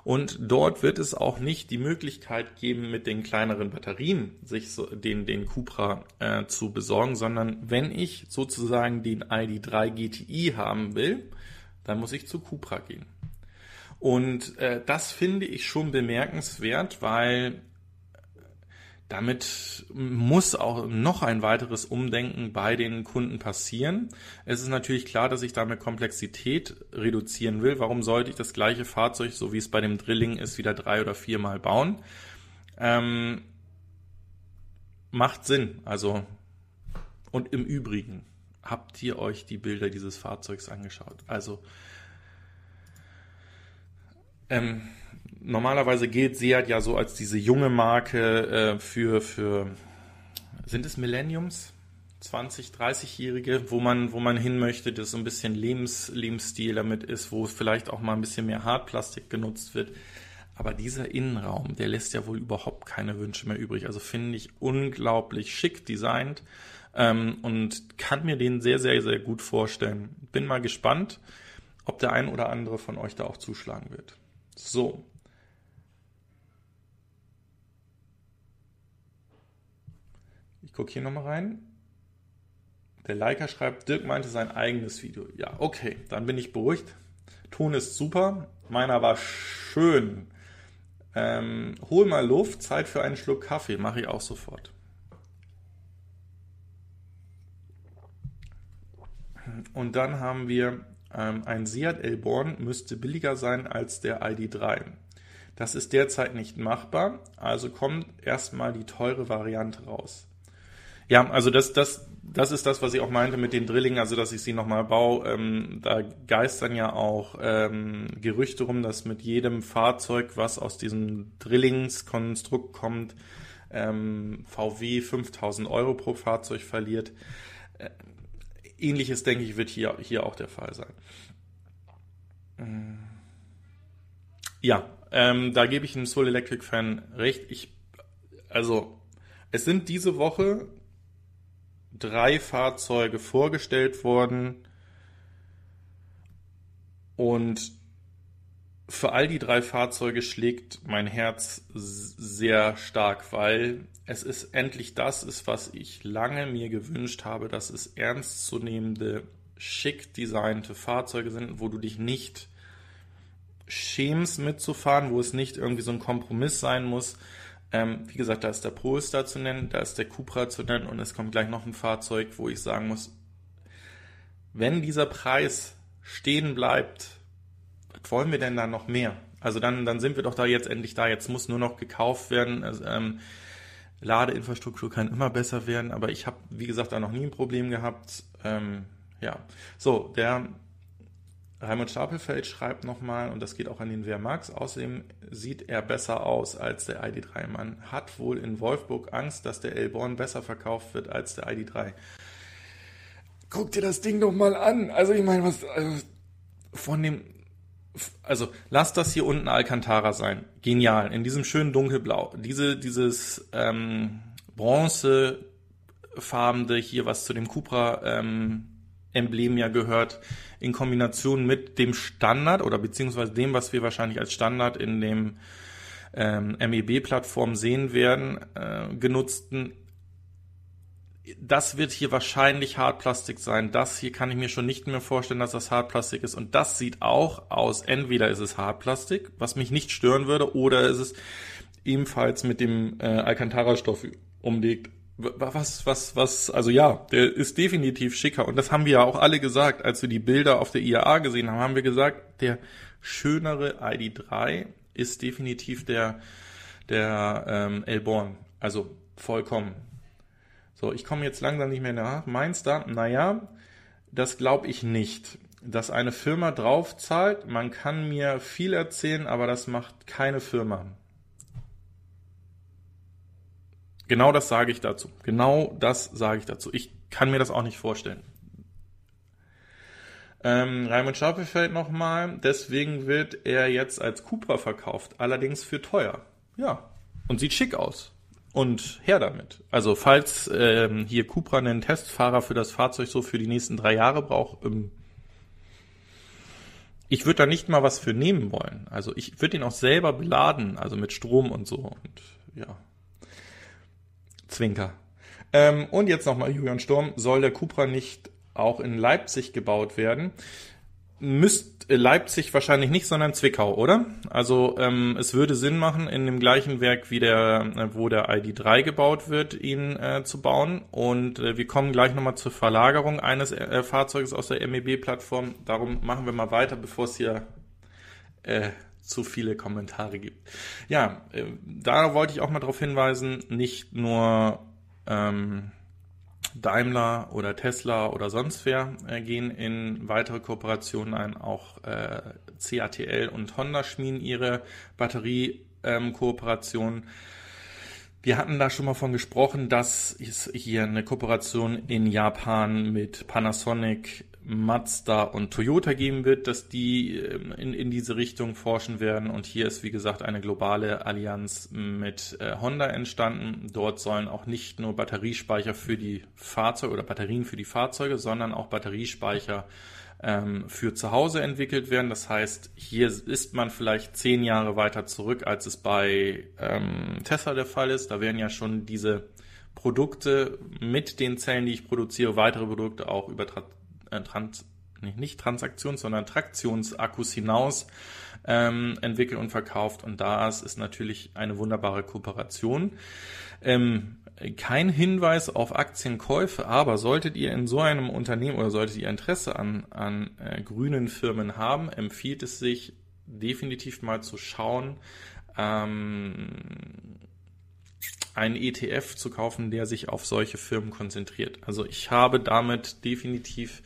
Und dort wird es auch nicht die Möglichkeit geben, mit den kleineren Batterien sich so, den, den Cupra äh, zu besorgen, sondern wenn ich sozusagen den ID3 GTI haben will, dann muss ich zu Cupra gehen. Und äh, das finde ich schon bemerkenswert, weil damit muss auch noch ein weiteres Umdenken bei den Kunden passieren. Es ist natürlich klar, dass ich damit Komplexität reduzieren will. Warum sollte ich das gleiche Fahrzeug, so wie es bei dem Drilling ist, wieder drei oder viermal bauen? Ähm, macht Sinn. Also, und im Übrigen, habt ihr euch die Bilder dieses Fahrzeugs angeschaut? Also, ähm, normalerweise gilt Seat ja so als diese junge Marke äh, für, für, sind es Millenniums? 20, 30-Jährige, wo man, wo man hin möchte, dass so ein bisschen Lebens, Lebensstil damit ist, wo vielleicht auch mal ein bisschen mehr Hartplastik genutzt wird. Aber dieser Innenraum, der lässt ja wohl überhaupt keine Wünsche mehr übrig. Also finde ich unglaublich schick designt ähm, und kann mir den sehr, sehr, sehr gut vorstellen. Bin mal gespannt, ob der ein oder andere von euch da auch zuschlagen wird. So, guck hier nochmal rein. Der Leica schreibt, Dirk meinte sein eigenes Video. Ja, okay, dann bin ich beruhigt. Ton ist super. Meiner war schön. Ähm, hol mal Luft, Zeit für einen Schluck Kaffee. Mache ich auch sofort. Und dann haben wir ähm, ein Seat Elborn, müsste billiger sein als der ID3. Das ist derzeit nicht machbar, also kommt erstmal die teure Variante raus. Ja, also das, das, das ist das, was ich auch meinte mit den Drillingen, also dass ich sie nochmal baue. Ähm, da geistern ja auch ähm, Gerüchte rum, dass mit jedem Fahrzeug, was aus diesem Drillingskonstrukt kommt, ähm, VW 5000 Euro pro Fahrzeug verliert. Äh, ähnliches, denke ich, wird hier, hier auch der Fall sein. Ja, ähm, da gebe ich einem Soul Electric Fan recht. Ich, also, es sind diese Woche drei Fahrzeuge vorgestellt worden. Und für all die drei Fahrzeuge schlägt mein Herz sehr stark, weil es ist endlich das ist, was ich lange mir gewünscht habe, dass es ernstzunehmende, schick designte Fahrzeuge sind, wo du dich nicht schämst mitzufahren, wo es nicht irgendwie so ein Kompromiss sein muss, ähm, wie gesagt, da ist der Polestar zu nennen, da ist der Cupra zu nennen und es kommt gleich noch ein Fahrzeug, wo ich sagen muss, wenn dieser Preis stehen bleibt, was wollen wir denn da noch mehr? Also dann, dann sind wir doch da jetzt endlich da. Jetzt muss nur noch gekauft werden. Also, ähm, Ladeinfrastruktur kann immer besser werden, aber ich habe, wie gesagt, da noch nie ein Problem gehabt. Ähm, ja, so, der Raimund Stapelfeld schreibt nochmal, und das geht auch an den Wehrmax, außerdem sieht er besser aus als der ID3. Man hat wohl in Wolfburg Angst, dass der Elborn besser verkauft wird als der ID3. Guck dir das Ding doch mal an. Also ich meine, was also von dem, also lass das hier unten Alcantara sein. Genial. In diesem schönen dunkelblau. Diese, dieses ähm, bronzefarbene hier, was zu dem Cupra ähm, Emblem ja gehört, in Kombination mit dem Standard oder beziehungsweise dem, was wir wahrscheinlich als Standard in dem ähm, MEB-Plattform sehen werden, äh, genutzten. Das wird hier wahrscheinlich Hartplastik sein. Das hier kann ich mir schon nicht mehr vorstellen, dass das Hartplastik ist. Und das sieht auch aus. Entweder ist es Hartplastik, was mich nicht stören würde, oder ist es ebenfalls mit dem äh, Alcantara-Stoff umlegt was, was, was, also ja, der ist definitiv schicker. Und das haben wir ja auch alle gesagt, als wir die Bilder auf der IAA gesehen haben, haben wir gesagt, der schönere ID3 ist definitiv der, der ähm, Elborn. Also vollkommen. So, ich komme jetzt langsam nicht mehr nach. Meinst du? Naja, das glaube ich nicht. Dass eine Firma draufzahlt, man kann mir viel erzählen, aber das macht keine Firma. Genau das sage ich dazu. Genau das sage ich dazu. Ich kann mir das auch nicht vorstellen. Ähm, Raimund Schapelfeld nochmal. Deswegen wird er jetzt als Cupra verkauft. Allerdings für teuer. Ja. Und sieht schick aus. Und her damit. Also falls ähm, hier Cupra einen Testfahrer für das Fahrzeug so für die nächsten drei Jahre braucht, ähm, ich würde da nicht mal was für nehmen wollen. Also ich würde ihn auch selber beladen, also mit Strom und so. Und ja, Zwinker. Ähm, und jetzt nochmal Julian Sturm. Soll der Cupra nicht auch in Leipzig gebaut werden? Müsst äh, Leipzig wahrscheinlich nicht, sondern Zwickau, oder? Also ähm, es würde Sinn machen, in dem gleichen Werk wie der, äh, wo der ID3 gebaut wird, ihn äh, zu bauen. Und äh, wir kommen gleich nochmal zur Verlagerung eines äh, Fahrzeuges aus der MEB-Plattform. Darum machen wir mal weiter, bevor es hier äh, zu viele Kommentare gibt. Ja, äh, da wollte ich auch mal darauf hinweisen, nicht nur ähm, Daimler oder Tesla oder sonst wer äh, gehen in weitere Kooperationen ein. Auch äh, CATL und Honda schmieden ihre Batterie-Kooperationen. Ähm, wir hatten da schon mal von gesprochen, dass es hier eine Kooperation in Japan mit Panasonic, Mazda und Toyota geben wird, dass die ähm, in, in diese Richtung forschen werden. Und hier ist, wie gesagt, eine globale Allianz mit äh, Honda entstanden. Dort sollen auch nicht nur Batteriespeicher für die Fahrzeuge oder Batterien für die Fahrzeuge, sondern auch Batteriespeicher ähm, für zu Hause entwickelt werden. Das heißt, hier ist man vielleicht zehn Jahre weiter zurück, als es bei ähm, Tesla der Fall ist. Da werden ja schon diese Produkte mit den Zellen, die ich produziere, weitere Produkte auch über äh, Trans nicht Transaktions, sondern Traktionsakkus hinaus ähm, entwickelt und verkauft. Und da ist natürlich eine wunderbare Kooperation. Ähm, kein Hinweis auf Aktienkäufe, aber solltet ihr in so einem Unternehmen oder solltet ihr Interesse an, an äh, grünen Firmen haben, empfiehlt es sich definitiv mal zu schauen, ähm, einen ETF zu kaufen, der sich auf solche Firmen konzentriert. Also ich habe damit definitiv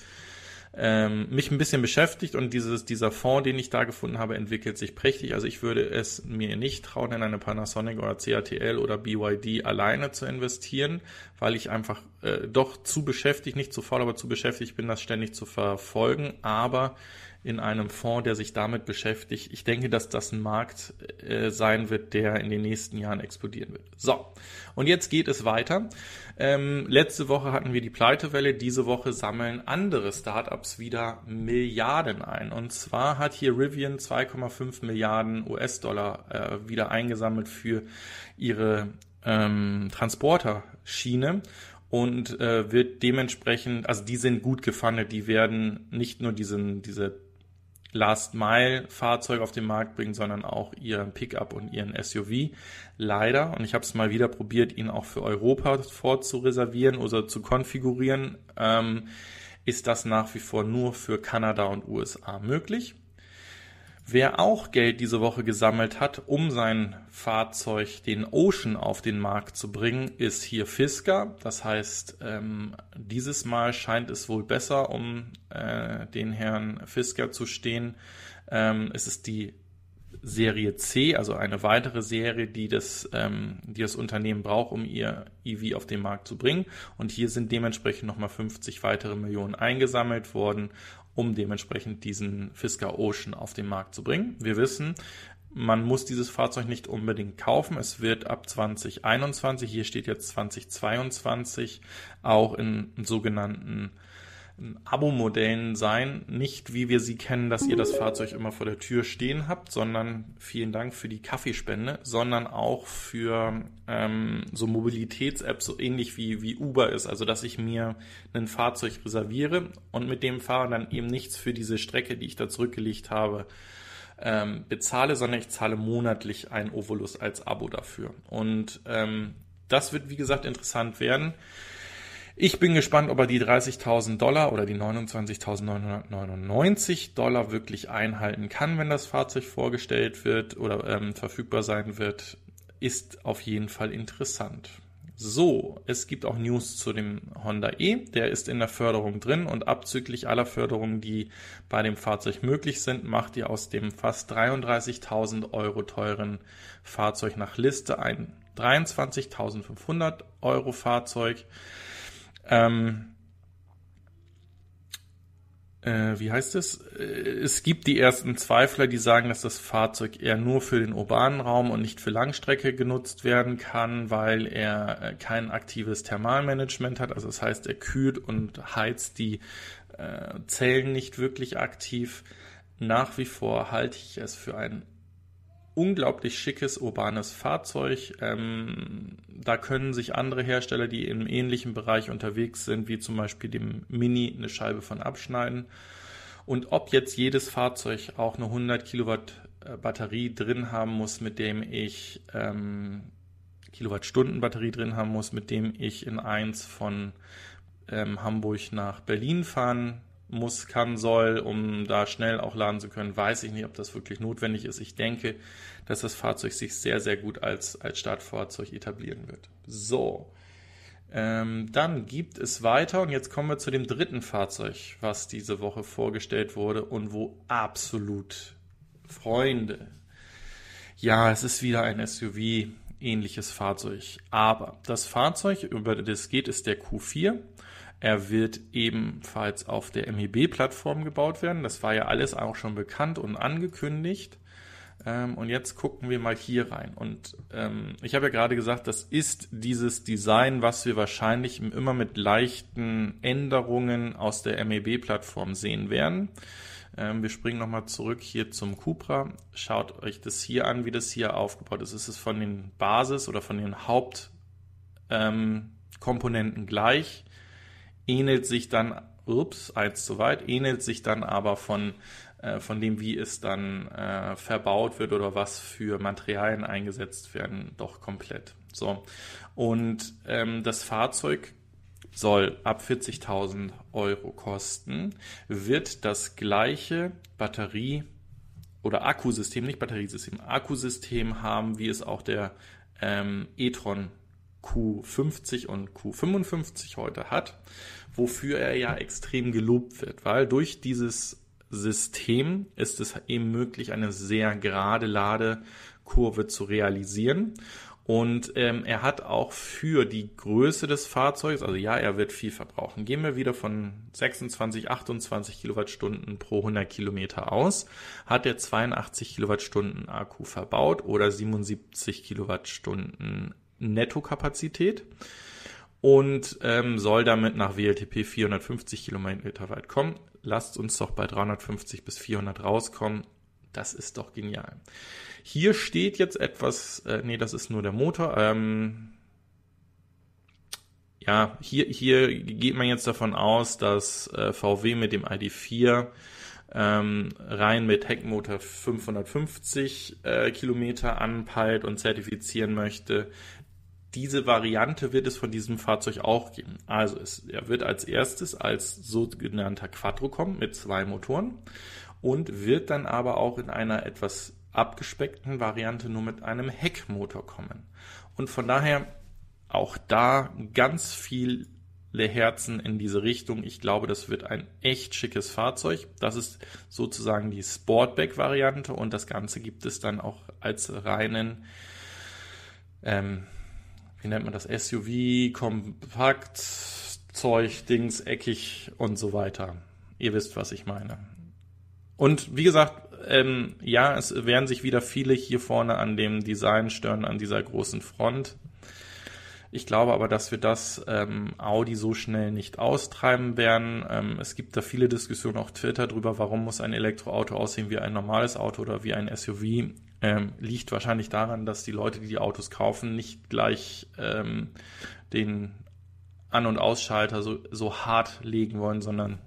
ähm, mich ein bisschen beschäftigt und dieses, dieser Fonds, den ich da gefunden habe, entwickelt sich prächtig. Also ich würde es mir nicht trauen, in eine Panasonic oder CATL oder BYD alleine zu investieren, weil ich einfach äh, doch zu beschäftigt, nicht zu faul, aber zu beschäftigt bin, das ständig zu verfolgen. Aber in einem Fonds, der sich damit beschäftigt. Ich denke, dass das ein Markt äh, sein wird, der in den nächsten Jahren explodieren wird. So, und jetzt geht es weiter. Ähm, letzte Woche hatten wir die Pleitewelle, diese Woche sammeln andere Startups wieder Milliarden ein. Und zwar hat hier Rivian 2,5 Milliarden US-Dollar äh, wieder eingesammelt für ihre ähm, Transporterschiene und äh, wird dementsprechend, also die sind gut gefundet, die werden nicht nur diesen, diese Last-Mile-Fahrzeug auf den Markt bringen, sondern auch ihren Pickup und ihren SUV. Leider, und ich habe es mal wieder probiert, ihn auch für Europa vorzureservieren oder zu konfigurieren, ähm, ist das nach wie vor nur für Kanada und USA möglich. Wer auch Geld diese Woche gesammelt hat, um sein Fahrzeug, den Ocean, auf den Markt zu bringen, ist hier Fisker. Das heißt, ähm, dieses Mal scheint es wohl besser um äh, den Herrn Fisker zu stehen. Ähm, es ist die Serie C, also eine weitere Serie, die das, ähm, die das Unternehmen braucht, um ihr EV auf den Markt zu bringen. Und hier sind dementsprechend nochmal 50 weitere Millionen eingesammelt worden um dementsprechend diesen Fisker Ocean auf den Markt zu bringen. Wir wissen, man muss dieses Fahrzeug nicht unbedingt kaufen. Es wird ab 2021, hier steht jetzt 2022, auch in sogenannten Abo-Modellen sein. Nicht wie wir sie kennen, dass ihr das Fahrzeug immer vor der Tür stehen habt, sondern vielen Dank für die Kaffeespende, sondern auch für ähm, so Mobilitäts-Apps, so ähnlich wie, wie Uber ist. Also, dass ich mir ein Fahrzeug reserviere und mit dem Fahrer dann eben nichts für diese Strecke, die ich da zurückgelegt habe, ähm, bezahle, sondern ich zahle monatlich ein Ovolus als Abo dafür. Und ähm, das wird, wie gesagt, interessant werden. Ich bin gespannt, ob er die 30.000 Dollar oder die 29.999 Dollar wirklich einhalten kann, wenn das Fahrzeug vorgestellt wird oder ähm, verfügbar sein wird. Ist auf jeden Fall interessant. So, es gibt auch News zu dem Honda E. Der ist in der Förderung drin und abzüglich aller Förderungen, die bei dem Fahrzeug möglich sind, macht ihr aus dem fast 33.000 Euro teuren Fahrzeug nach Liste ein 23.500 Euro Fahrzeug. Ähm, äh, wie heißt es? Äh, es gibt die ersten Zweifler, die sagen, dass das Fahrzeug eher nur für den urbanen Raum und nicht für Langstrecke genutzt werden kann, weil er äh, kein aktives Thermalmanagement hat. Also das heißt, er kühlt und heizt die äh, Zellen nicht wirklich aktiv. Nach wie vor halte ich es für ein unglaublich schickes urbanes Fahrzeug. Ähm, da können sich andere Hersteller, die im ähnlichen Bereich unterwegs sind, wie zum Beispiel dem Mini, eine Scheibe von abschneiden. Und ob jetzt jedes Fahrzeug auch eine 100 Kilowatt äh, Batterie drin haben muss, mit dem ich ähm, Kilowattstunden Batterie drin haben muss, mit dem ich in eins von ähm, Hamburg nach Berlin fahren muss, kann, soll, um da schnell auch laden zu können, weiß ich nicht, ob das wirklich notwendig ist. Ich denke, dass das Fahrzeug sich sehr, sehr gut als, als Startfahrzeug etablieren wird. So. Ähm, dann gibt es weiter und jetzt kommen wir zu dem dritten Fahrzeug, was diese Woche vorgestellt wurde und wo absolut Freunde. Ja, es ist wieder ein SUV ähnliches Fahrzeug. Aber das Fahrzeug, über das geht, ist der Q4. Er wird ebenfalls auf der MEB-Plattform gebaut werden. Das war ja alles auch schon bekannt und angekündigt. Ähm, und jetzt gucken wir mal hier rein. Und ähm, ich habe ja gerade gesagt, das ist dieses Design, was wir wahrscheinlich immer mit leichten Änderungen aus der MEB-Plattform sehen werden. Ähm, wir springen nochmal zurück hier zum Cupra. Schaut euch das hier an, wie das hier aufgebaut ist. Es ist von den Basis- oder von den Hauptkomponenten gleich ähnelt sich dann, ups, eins zu weit, ähnelt sich dann aber von äh, von dem, wie es dann äh, verbaut wird oder was für Materialien eingesetzt werden, doch komplett. So. Und ähm, das Fahrzeug soll ab 40.000 Euro kosten, wird das gleiche Batterie- oder Akkusystem, nicht Batteriesystem, Akkusystem haben, wie es auch der ähm, e-tron Q50 und Q55 heute hat, wofür er ja extrem gelobt wird, weil durch dieses System ist es eben möglich, eine sehr gerade Ladekurve zu realisieren. Und ähm, er hat auch für die Größe des Fahrzeugs, also ja, er wird viel verbrauchen. Gehen wir wieder von 26, 28 Kilowattstunden pro 100 Kilometer aus, hat er 82 Kilowattstunden Akku verbaut oder 77 Kilowattstunden Nettokapazität und ähm, soll damit nach WLTP 450 Kilometer weit kommen. Lasst uns doch bei 350 bis 400 rauskommen. Das ist doch genial. Hier steht jetzt etwas, äh, nee, das ist nur der Motor. Ähm, ja, hier, hier geht man jetzt davon aus, dass äh, VW mit dem ID4 ähm, rein mit Heckmotor 550 äh, Kilometer anpeilt und zertifizieren möchte. Diese Variante wird es von diesem Fahrzeug auch geben. Also es, er wird als erstes als sogenannter Quattro kommen mit zwei Motoren und wird dann aber auch in einer etwas abgespeckten Variante nur mit einem Heckmotor kommen. Und von daher auch da ganz viele Herzen in diese Richtung. Ich glaube, das wird ein echt schickes Fahrzeug. Das ist sozusagen die Sportback-Variante und das Ganze gibt es dann auch als reinen ähm, wie nennt man das, SUV, kompakt, Zeug, Dings, eckig und so weiter. Ihr wisst, was ich meine. Und wie gesagt, ähm, ja, es werden sich wieder viele hier vorne an dem Design stören, an dieser großen Front. Ich glaube aber, dass wir das ähm, Audi so schnell nicht austreiben werden. Ähm, es gibt da viele Diskussionen auf Twitter drüber, warum muss ein Elektroauto aussehen wie ein normales Auto oder wie ein SUV ähm, liegt wahrscheinlich daran, dass die Leute, die die Autos kaufen, nicht gleich ähm, den An- und Ausschalter so, so hart legen wollen, sondern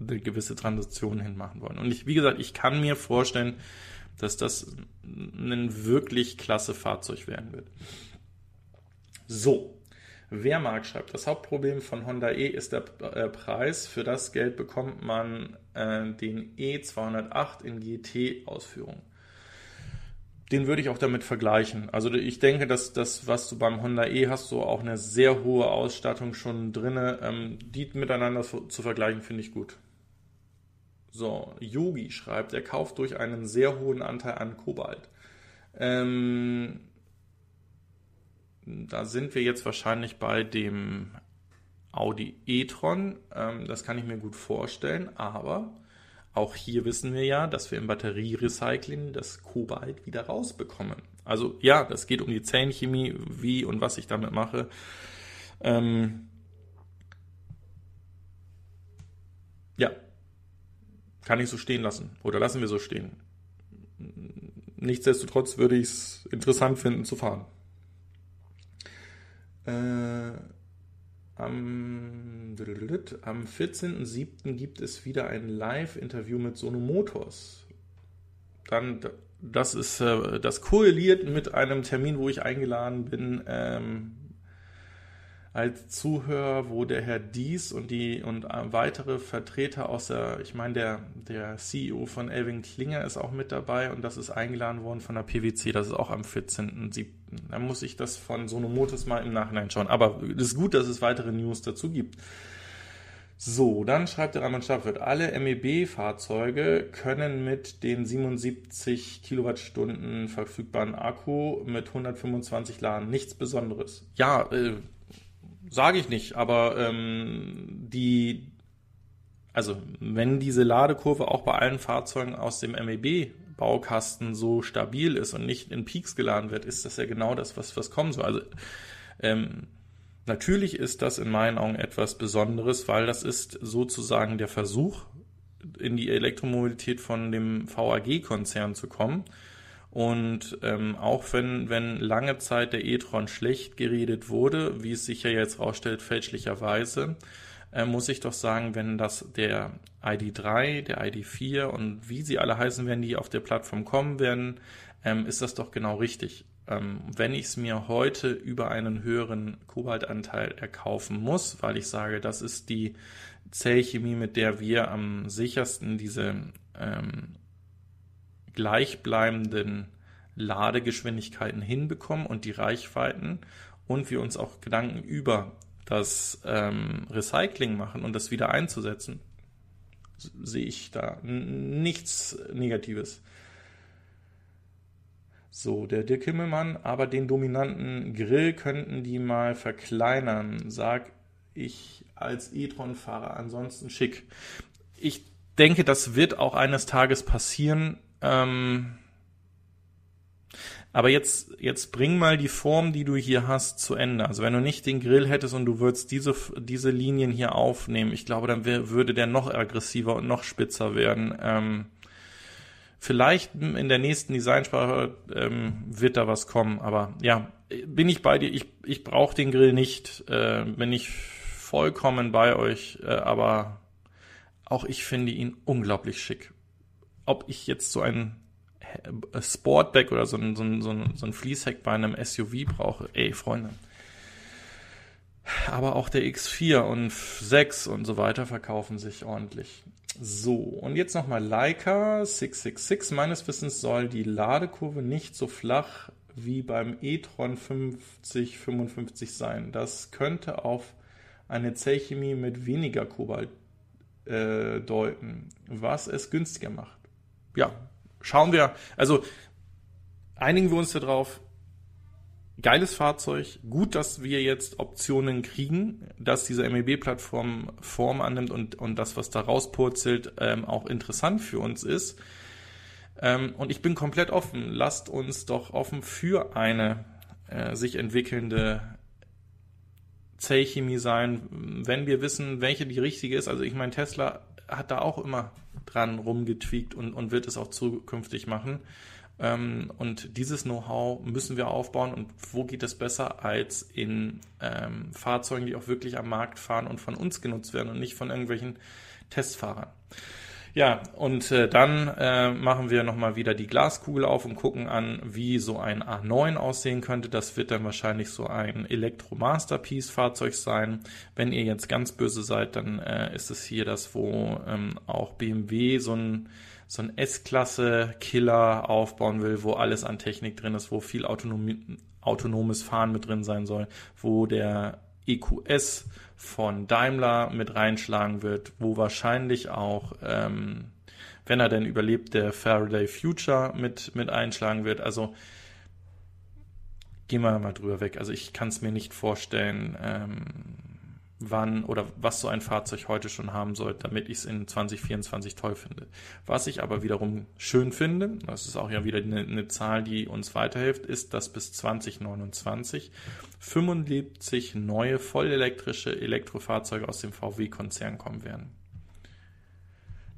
eine gewisse Transition hinmachen wollen. Und ich, wie gesagt, ich kann mir vorstellen, dass das ein wirklich klasse Fahrzeug werden wird. So, wer mag schreibt, das Hauptproblem von Honda E ist der äh, Preis. Für das Geld bekommt man äh, den E208 in GT-Ausführung den würde ich auch damit vergleichen. Also ich denke, dass das, was du beim Honda E hast, so auch eine sehr hohe Ausstattung schon drinne. Ähm, die miteinander zu vergleichen, finde ich gut. So, Yogi schreibt, er kauft durch einen sehr hohen Anteil an Kobalt. Ähm, da sind wir jetzt wahrscheinlich bei dem Audi e-tron. Ähm, das kann ich mir gut vorstellen, aber auch hier wissen wir ja, dass wir im Batterierecycling das Kobalt wieder rausbekommen. Also ja, das geht um die Zellenchemie, wie und was ich damit mache. Ähm ja, kann ich so stehen lassen oder lassen wir so stehen. Nichtsdestotrotz würde ich es interessant finden zu fahren. Äh am, am 14.07. gibt es wieder ein Live-Interview mit Sono Motors. Dann, das ist, das korreliert mit einem Termin, wo ich eingeladen bin, als Zuhörer, wo der Herr Dies und die und weitere Vertreter aus der, ich meine, der, der CEO von Elvin Klinger ist auch mit dabei und das ist eingeladen worden von der PwC, das ist auch am 14.07. Da muss ich das von Sonomotus mal im Nachhinein schauen. Aber es ist gut, dass es weitere News dazu gibt. So, dann schreibt der Raman Stabwirt, alle MEB-Fahrzeuge können mit den 77 Kilowattstunden verfügbaren Akku mit 125 Laden nichts Besonderes. Ja, äh, Sage ich nicht, aber ähm, die, also wenn diese Ladekurve auch bei allen Fahrzeugen aus dem MEB-Baukasten so stabil ist und nicht in Peaks geladen wird, ist das ja genau das, was, was kommen soll. Also ähm, natürlich ist das in meinen Augen etwas Besonderes, weil das ist sozusagen der Versuch, in die Elektromobilität von dem VAG-Konzern zu kommen und ähm, auch wenn, wenn lange Zeit der e-tron schlecht geredet wurde, wie es sich ja jetzt rausstellt, fälschlicherweise, äh, muss ich doch sagen, wenn das der ID3, der ID4 und wie sie alle heißen werden, die auf der Plattform kommen werden, ähm, ist das doch genau richtig. Ähm, wenn ich es mir heute über einen höheren Kobaltanteil erkaufen muss, weil ich sage, das ist die Zellchemie, mit der wir am sichersten diese ähm, gleichbleibenden Ladegeschwindigkeiten hinbekommen und die Reichweiten und wir uns auch Gedanken über das ähm, Recycling machen und das wieder einzusetzen, sehe ich da nichts Negatives. So, der Dirk Himmelmann, aber den dominanten Grill könnten die mal verkleinern, sag ich als e-tron-Fahrer. Ansonsten schick. Ich denke, das wird auch eines Tages passieren. Ähm, aber jetzt, jetzt bring mal die Form, die du hier hast, zu Ende. Also wenn du nicht den Grill hättest und du würdest diese, diese Linien hier aufnehmen, ich glaube, dann würde der noch aggressiver und noch spitzer werden. Ähm, vielleicht in der nächsten Designsprache ähm, wird da was kommen, aber ja, bin ich bei dir. Ich, ich brauche den Grill nicht, äh, bin ich vollkommen bei euch, äh, aber auch ich finde ihn unglaublich schick. Ob ich jetzt so ein Sportback oder so ein, so ein, so ein, so ein Fließheck bei einem SUV brauche, ey, Freunde. Aber auch der X4 und 6 und so weiter verkaufen sich ordentlich. So, und jetzt nochmal Leica 666. Meines Wissens soll die Ladekurve nicht so flach wie beim e-tron 5055 sein. Das könnte auf eine Zellchemie mit weniger Kobalt äh, deuten, was es günstiger macht. Ja, schauen wir, also einigen wir uns darauf. Geiles Fahrzeug, gut, dass wir jetzt Optionen kriegen, dass diese MEB-Plattform Form annimmt und, und das, was da rauspurzelt, ähm, auch interessant für uns ist. Ähm, und ich bin komplett offen. Lasst uns doch offen für eine äh, sich entwickelnde Zellchemie sein, wenn wir wissen, welche die richtige ist. Also ich meine, Tesla hat da auch immer dran rumgetweakt und, und wird es auch zukünftig machen. Ähm, und dieses Know-how müssen wir aufbauen. Und wo geht es besser als in ähm, Fahrzeugen, die auch wirklich am Markt fahren und von uns genutzt werden und nicht von irgendwelchen Testfahrern? Ja, und äh, dann äh, machen wir nochmal wieder die Glaskugel auf und gucken an, wie so ein A9 aussehen könnte. Das wird dann wahrscheinlich so ein Elektro-Masterpiece-Fahrzeug sein. Wenn ihr jetzt ganz böse seid, dann äh, ist es hier das, wo ähm, auch BMW so ein so ein S-Klasse-Killer aufbauen will, wo alles an Technik drin ist, wo viel autonom autonomes Fahren mit drin sein soll, wo der EQS von Daimler mit reinschlagen wird, wo wahrscheinlich auch, ähm, wenn er denn überlebt, der Faraday Future mit, mit einschlagen wird. Also gehen wir mal drüber weg. Also ich kann es mir nicht vorstellen, ähm, wann oder was so ein Fahrzeug heute schon haben soll, damit ich es in 2024 toll finde. Was ich aber wiederum schön finde, das ist auch ja wieder eine, eine Zahl, die uns weiterhilft, ist, dass bis 2029 75 neue vollelektrische Elektrofahrzeuge aus dem VW-Konzern kommen werden.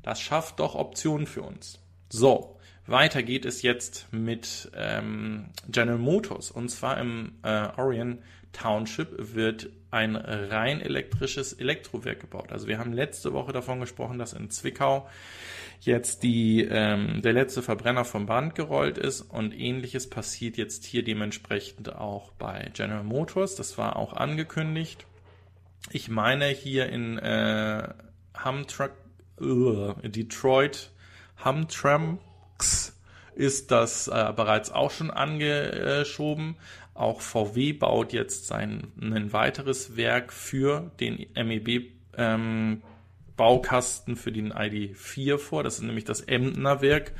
Das schafft doch Optionen für uns. So, weiter geht es jetzt mit ähm, General Motors und zwar im äh, Orion Township wird ein rein elektrisches Elektrowerk gebaut. Also wir haben letzte Woche davon gesprochen, dass in Zwickau jetzt die, ähm, der letzte Verbrenner vom Band gerollt ist und ähnliches passiert jetzt hier dementsprechend auch bei General Motors. Das war auch angekündigt. Ich meine hier in äh, Hamtruck, uh, Detroit Hamtramx ist das äh, bereits auch schon angeschoben. Auch VW baut jetzt sein ein weiteres Werk für den MEB ähm, Baukasten für den ID4 vor. Das ist nämlich das Emdener Werk,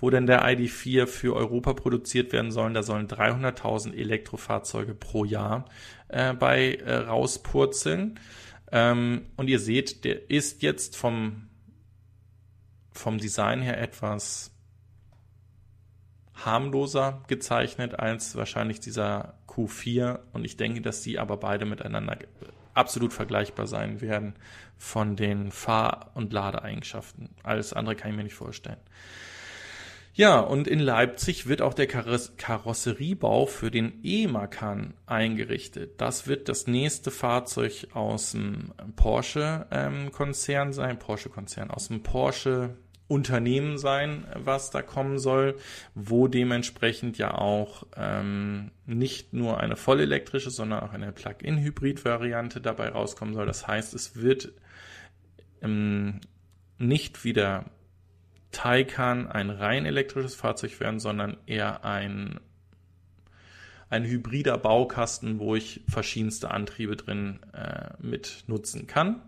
wo denn der ID4 für Europa produziert werden soll. Da sollen 300.000 Elektrofahrzeuge pro Jahr äh, bei äh, rauspurzeln. Ähm, und ihr seht, der ist jetzt vom, vom Design her etwas harmloser gezeichnet als wahrscheinlich dieser Q4 und ich denke, dass die aber beide miteinander absolut vergleichbar sein werden von den Fahr- und Ladeeigenschaften. Alles andere kann ich mir nicht vorstellen. Ja, und in Leipzig wird auch der Kaross Karosseriebau für den E-Macan eingerichtet. Das wird das nächste Fahrzeug aus dem Porsche-Konzern ähm, sein, Porsche-Konzern, aus dem Porsche Unternehmen sein, was da kommen soll, wo dementsprechend ja auch ähm, nicht nur eine vollelektrische, sondern auch eine Plug-in-Hybrid-Variante dabei rauskommen soll. Das heißt, es wird ähm, nicht wieder Taycan ein rein elektrisches Fahrzeug werden, sondern eher ein ein hybrider Baukasten, wo ich verschiedenste Antriebe drin äh, mit nutzen kann.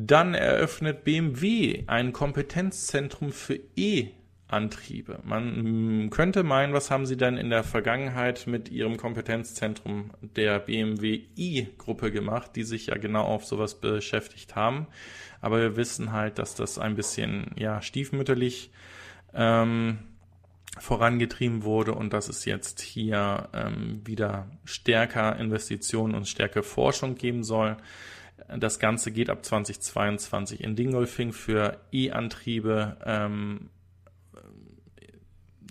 Dann eröffnet BMW ein Kompetenzzentrum für E-Antriebe. Man könnte meinen, was haben sie denn in der Vergangenheit mit ihrem Kompetenzzentrum der BMW i-Gruppe gemacht, die sich ja genau auf sowas beschäftigt haben. Aber wir wissen halt, dass das ein bisschen ja stiefmütterlich ähm, vorangetrieben wurde und dass es jetzt hier ähm, wieder stärker Investitionen und stärker Forschung geben soll. Das Ganze geht ab 2022 in Dingolfing für E-Antriebe ähm,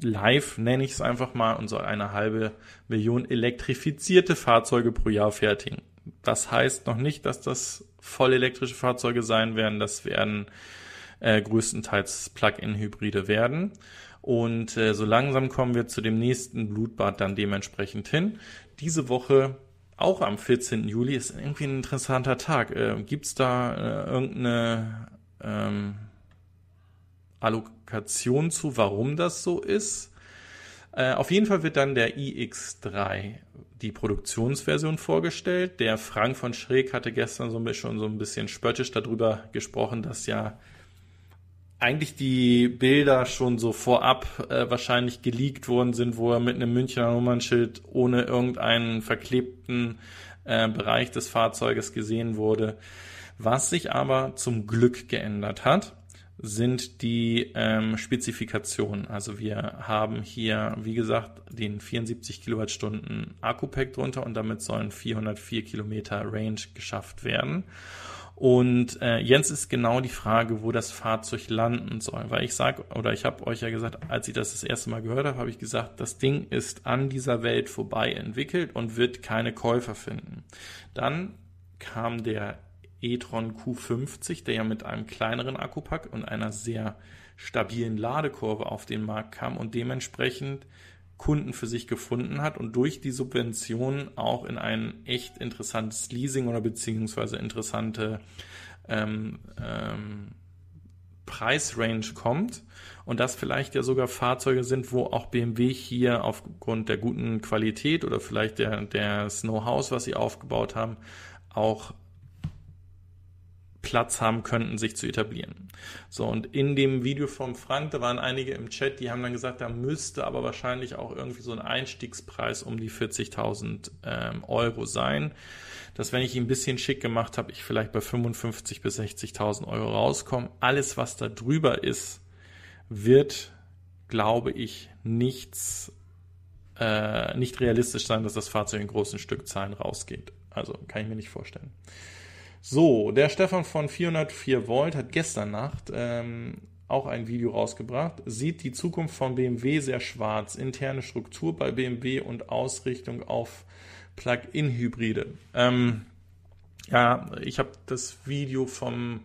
live, nenne ich es einfach mal, und soll eine halbe Million elektrifizierte Fahrzeuge pro Jahr fertigen. Das heißt noch nicht, dass das voll elektrische Fahrzeuge sein werden. Das werden äh, größtenteils Plug-in-Hybride werden. Und äh, so langsam kommen wir zu dem nächsten Blutbad dann dementsprechend hin. Diese Woche auch am 14. Juli ist irgendwie ein interessanter Tag. Äh, Gibt es da äh, irgendeine ähm, Allokation zu, warum das so ist? Äh, auf jeden Fall wird dann der iX3, die Produktionsversion, vorgestellt. Der Frank von Schräg hatte gestern so ein bisschen, schon so ein bisschen spöttisch darüber gesprochen, dass ja eigentlich die Bilder schon so vorab äh, wahrscheinlich geleakt worden sind, wo er mit einem Münchner Nummernschild ohne irgendeinen verklebten äh, Bereich des Fahrzeuges gesehen wurde. Was sich aber zum Glück geändert hat, sind die ähm, Spezifikationen. Also wir haben hier, wie gesagt, den 74 Kilowattstunden Akku-Pack drunter und damit sollen 404 Kilometer Range geschafft werden. Und äh, jetzt ist genau die Frage, wo das Fahrzeug landen soll. Weil ich sage, oder ich habe euch ja gesagt, als ich das das erste Mal gehört habe, habe ich gesagt, das Ding ist an dieser Welt vorbei entwickelt und wird keine Käufer finden. Dann kam der e-tron Q50, der ja mit einem kleineren Akkupack und einer sehr stabilen Ladekurve auf den Markt kam und dementsprechend Kunden für sich gefunden hat und durch die Subvention auch in ein echt interessantes Leasing oder beziehungsweise interessante ähm, ähm, Preisrange kommt und das vielleicht ja sogar Fahrzeuge sind, wo auch BMW hier aufgrund der guten Qualität oder vielleicht der, des Know-hows, was sie aufgebaut haben, auch Platz haben könnten, sich zu etablieren. So, und in dem Video vom Frank, da waren einige im Chat, die haben dann gesagt, da müsste aber wahrscheinlich auch irgendwie so ein Einstiegspreis um die 40.000 ähm, Euro sein. Dass wenn ich ihn ein bisschen schick gemacht habe, ich vielleicht bei 55.000 bis 60.000 Euro rauskomme. Alles, was da drüber ist, wird, glaube ich, nichts, äh, nicht realistisch sein, dass das Fahrzeug in großen Stückzahlen rausgeht. Also kann ich mir nicht vorstellen. So, der Stefan von 404 Volt hat gestern Nacht ähm, auch ein Video rausgebracht. Sieht die Zukunft von BMW sehr schwarz. Interne Struktur bei BMW und Ausrichtung auf Plug-in-Hybride. Ähm, ja, ich habe das Video vom,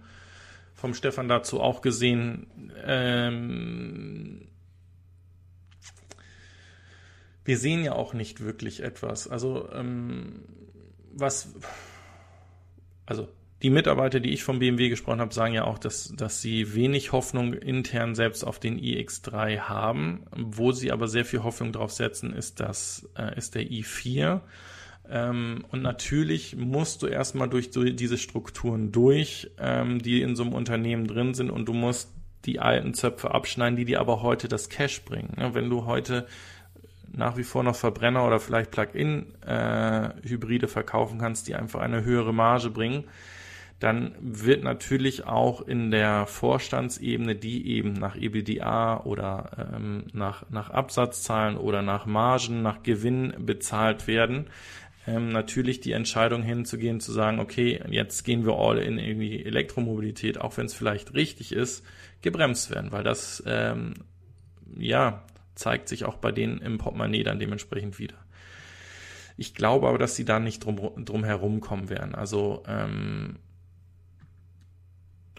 vom Stefan dazu auch gesehen. Ähm, wir sehen ja auch nicht wirklich etwas. Also, ähm, was also die Mitarbeiter, die ich vom BMW gesprochen habe, sagen ja auch, dass, dass sie wenig Hoffnung intern selbst auf den iX3 haben. Wo sie aber sehr viel Hoffnung drauf setzen, ist, das, äh, ist der i4. Ähm, und natürlich musst du erstmal durch diese Strukturen durch, ähm, die in so einem Unternehmen drin sind und du musst die alten Zöpfe abschneiden, die dir aber heute das Cash bringen. Ja, wenn du heute nach wie vor noch Verbrenner oder vielleicht Plug-in-Hybride äh, verkaufen kannst, die einfach eine höhere Marge bringen, dann wird natürlich auch in der Vorstandsebene, die eben nach EBDA oder ähm, nach, nach Absatzzahlen oder nach Margen, nach Gewinn bezahlt werden, ähm, natürlich die Entscheidung hinzugehen, zu sagen, okay, jetzt gehen wir all in irgendwie Elektromobilität, auch wenn es vielleicht richtig ist, gebremst werden, weil das ähm, ja, zeigt sich auch bei denen im Portemonnaie dann dementsprechend wieder. Ich glaube aber, dass sie da nicht drum, drum kommen werden. Also ähm,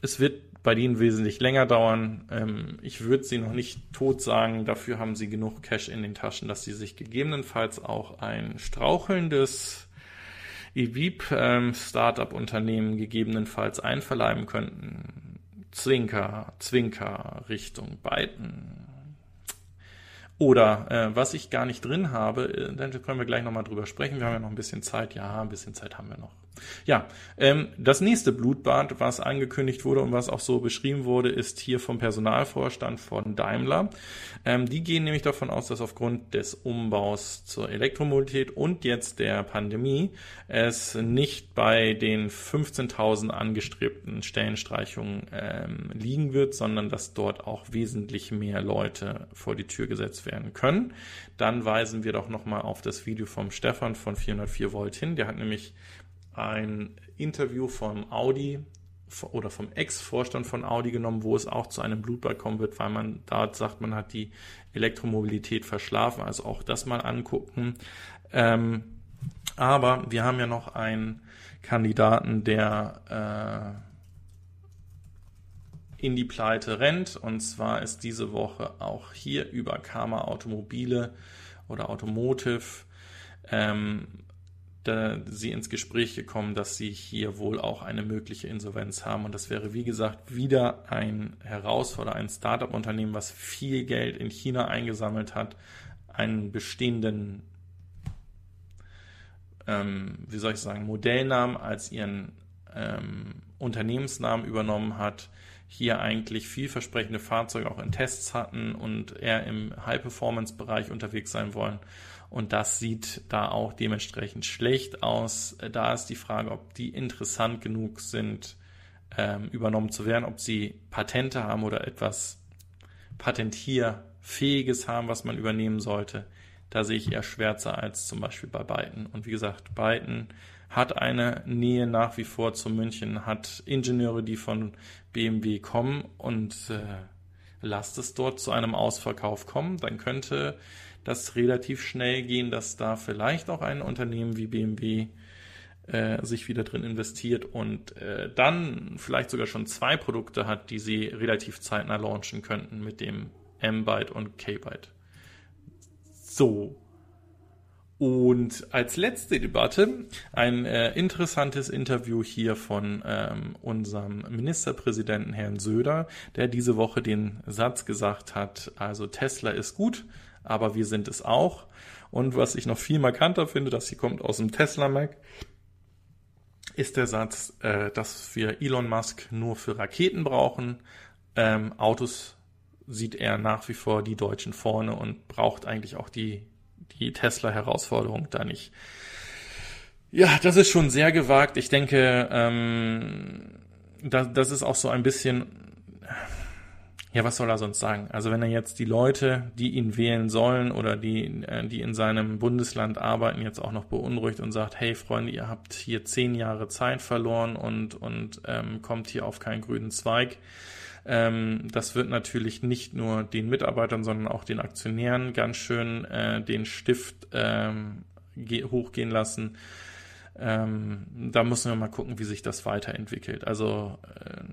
es wird bei denen wesentlich länger dauern. Ähm, ich würde sie noch nicht tot sagen. Dafür haben sie genug Cash in den Taschen, dass sie sich gegebenenfalls auch ein strauchelndes EVIP ähm, gegebenenfalls einverleiben könnten. Zwinker, Zwinker Richtung Biden. Oder äh, was ich gar nicht drin habe, äh, dann können wir gleich nochmal drüber sprechen. Wir haben ja noch ein bisschen Zeit. Ja, ein bisschen Zeit haben wir noch. Ja, ähm, das nächste Blutbad, was angekündigt wurde und was auch so beschrieben wurde, ist hier vom Personalvorstand von Daimler. Ähm, die gehen nämlich davon aus, dass aufgrund des Umbaus zur Elektromobilität und jetzt der Pandemie es nicht bei den 15.000 angestrebten Stellenstreichungen ähm, liegen wird, sondern dass dort auch wesentlich mehr Leute vor die Tür gesetzt werden können. Dann weisen wir doch nochmal auf das Video vom Stefan von 404 Volt hin. Der hat nämlich ein Interview vom Audi oder vom Ex-Vorstand von Audi genommen, wo es auch zu einem Blutbad kommen wird, weil man da sagt, man hat die Elektromobilität verschlafen. Also auch das mal angucken. Ähm, aber wir haben ja noch einen Kandidaten, der äh, in die Pleite rennt. Und zwar ist diese Woche auch hier über Karma Automobile oder Automotive ähm, da sie ins Gespräch gekommen, dass sie hier wohl auch eine mögliche Insolvenz haben. Und das wäre, wie gesagt, wieder ein Herausforderer, ein Startup-Unternehmen, was viel Geld in China eingesammelt hat, einen bestehenden, ähm, wie soll ich sagen, Modellnamen als ihren ähm, Unternehmensnamen übernommen hat, hier eigentlich vielversprechende Fahrzeuge auch in Tests hatten und eher im High-Performance-Bereich unterwegs sein wollen und das sieht da auch dementsprechend schlecht aus. Da ist die Frage, ob die interessant genug sind, ähm, übernommen zu werden, ob sie Patente haben oder etwas Patentierfähiges haben, was man übernehmen sollte. Da sehe ich eher schwärzer als zum Beispiel bei Byton. Und wie gesagt, Byton hat eine Nähe nach wie vor zu München, hat Ingenieure, die von BMW kommen und äh, lasst es dort zu einem Ausverkauf kommen, dann könnte das relativ schnell gehen, dass da vielleicht auch ein Unternehmen wie BMW äh, sich wieder drin investiert und äh, dann vielleicht sogar schon zwei Produkte hat, die sie relativ zeitnah launchen könnten mit dem M-Byte und K-Byte. So. Und als letzte Debatte ein äh, interessantes Interview hier von ähm, unserem Ministerpräsidenten Herrn Söder, der diese Woche den Satz gesagt hat, also Tesla ist gut, aber wir sind es auch. Und was ich noch viel markanter finde, dass sie kommt aus dem Tesla Mac, ist der Satz, äh, dass wir Elon Musk nur für Raketen brauchen. Ähm, Autos sieht er nach wie vor die Deutschen vorne und braucht eigentlich auch die, die Tesla-Herausforderung da nicht. Ja, das ist schon sehr gewagt. Ich denke, ähm, da, das ist auch so ein bisschen ja, was soll er sonst sagen? Also wenn er jetzt die Leute, die ihn wählen sollen oder die, äh, die in seinem Bundesland arbeiten, jetzt auch noch beunruhigt und sagt, hey Freunde, ihr habt hier zehn Jahre Zeit verloren und, und ähm, kommt hier auf keinen grünen Zweig. Ähm, das wird natürlich nicht nur den Mitarbeitern, sondern auch den Aktionären ganz schön äh, den Stift ähm, hochgehen lassen. Ähm, da müssen wir mal gucken, wie sich das weiterentwickelt. Also äh,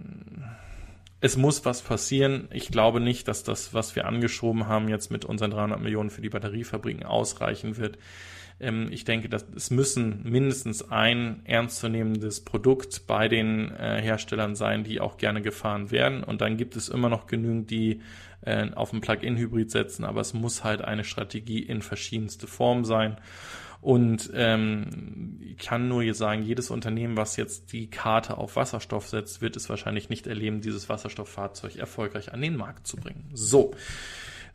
es muss was passieren. Ich glaube nicht, dass das, was wir angeschoben haben, jetzt mit unseren 300 Millionen für die Batteriefabriken ausreichen wird. Ähm, ich denke, dass es müssen mindestens ein ernstzunehmendes Produkt bei den äh, Herstellern sein, die auch gerne gefahren werden. Und dann gibt es immer noch genügend, die äh, auf ein Plug-in-Hybrid setzen. Aber es muss halt eine Strategie in verschiedenste Formen sein. Und ähm, ich kann nur sagen, jedes Unternehmen, was jetzt die Karte auf Wasserstoff setzt, wird es wahrscheinlich nicht erleben, dieses Wasserstofffahrzeug erfolgreich an den Markt zu bringen. So.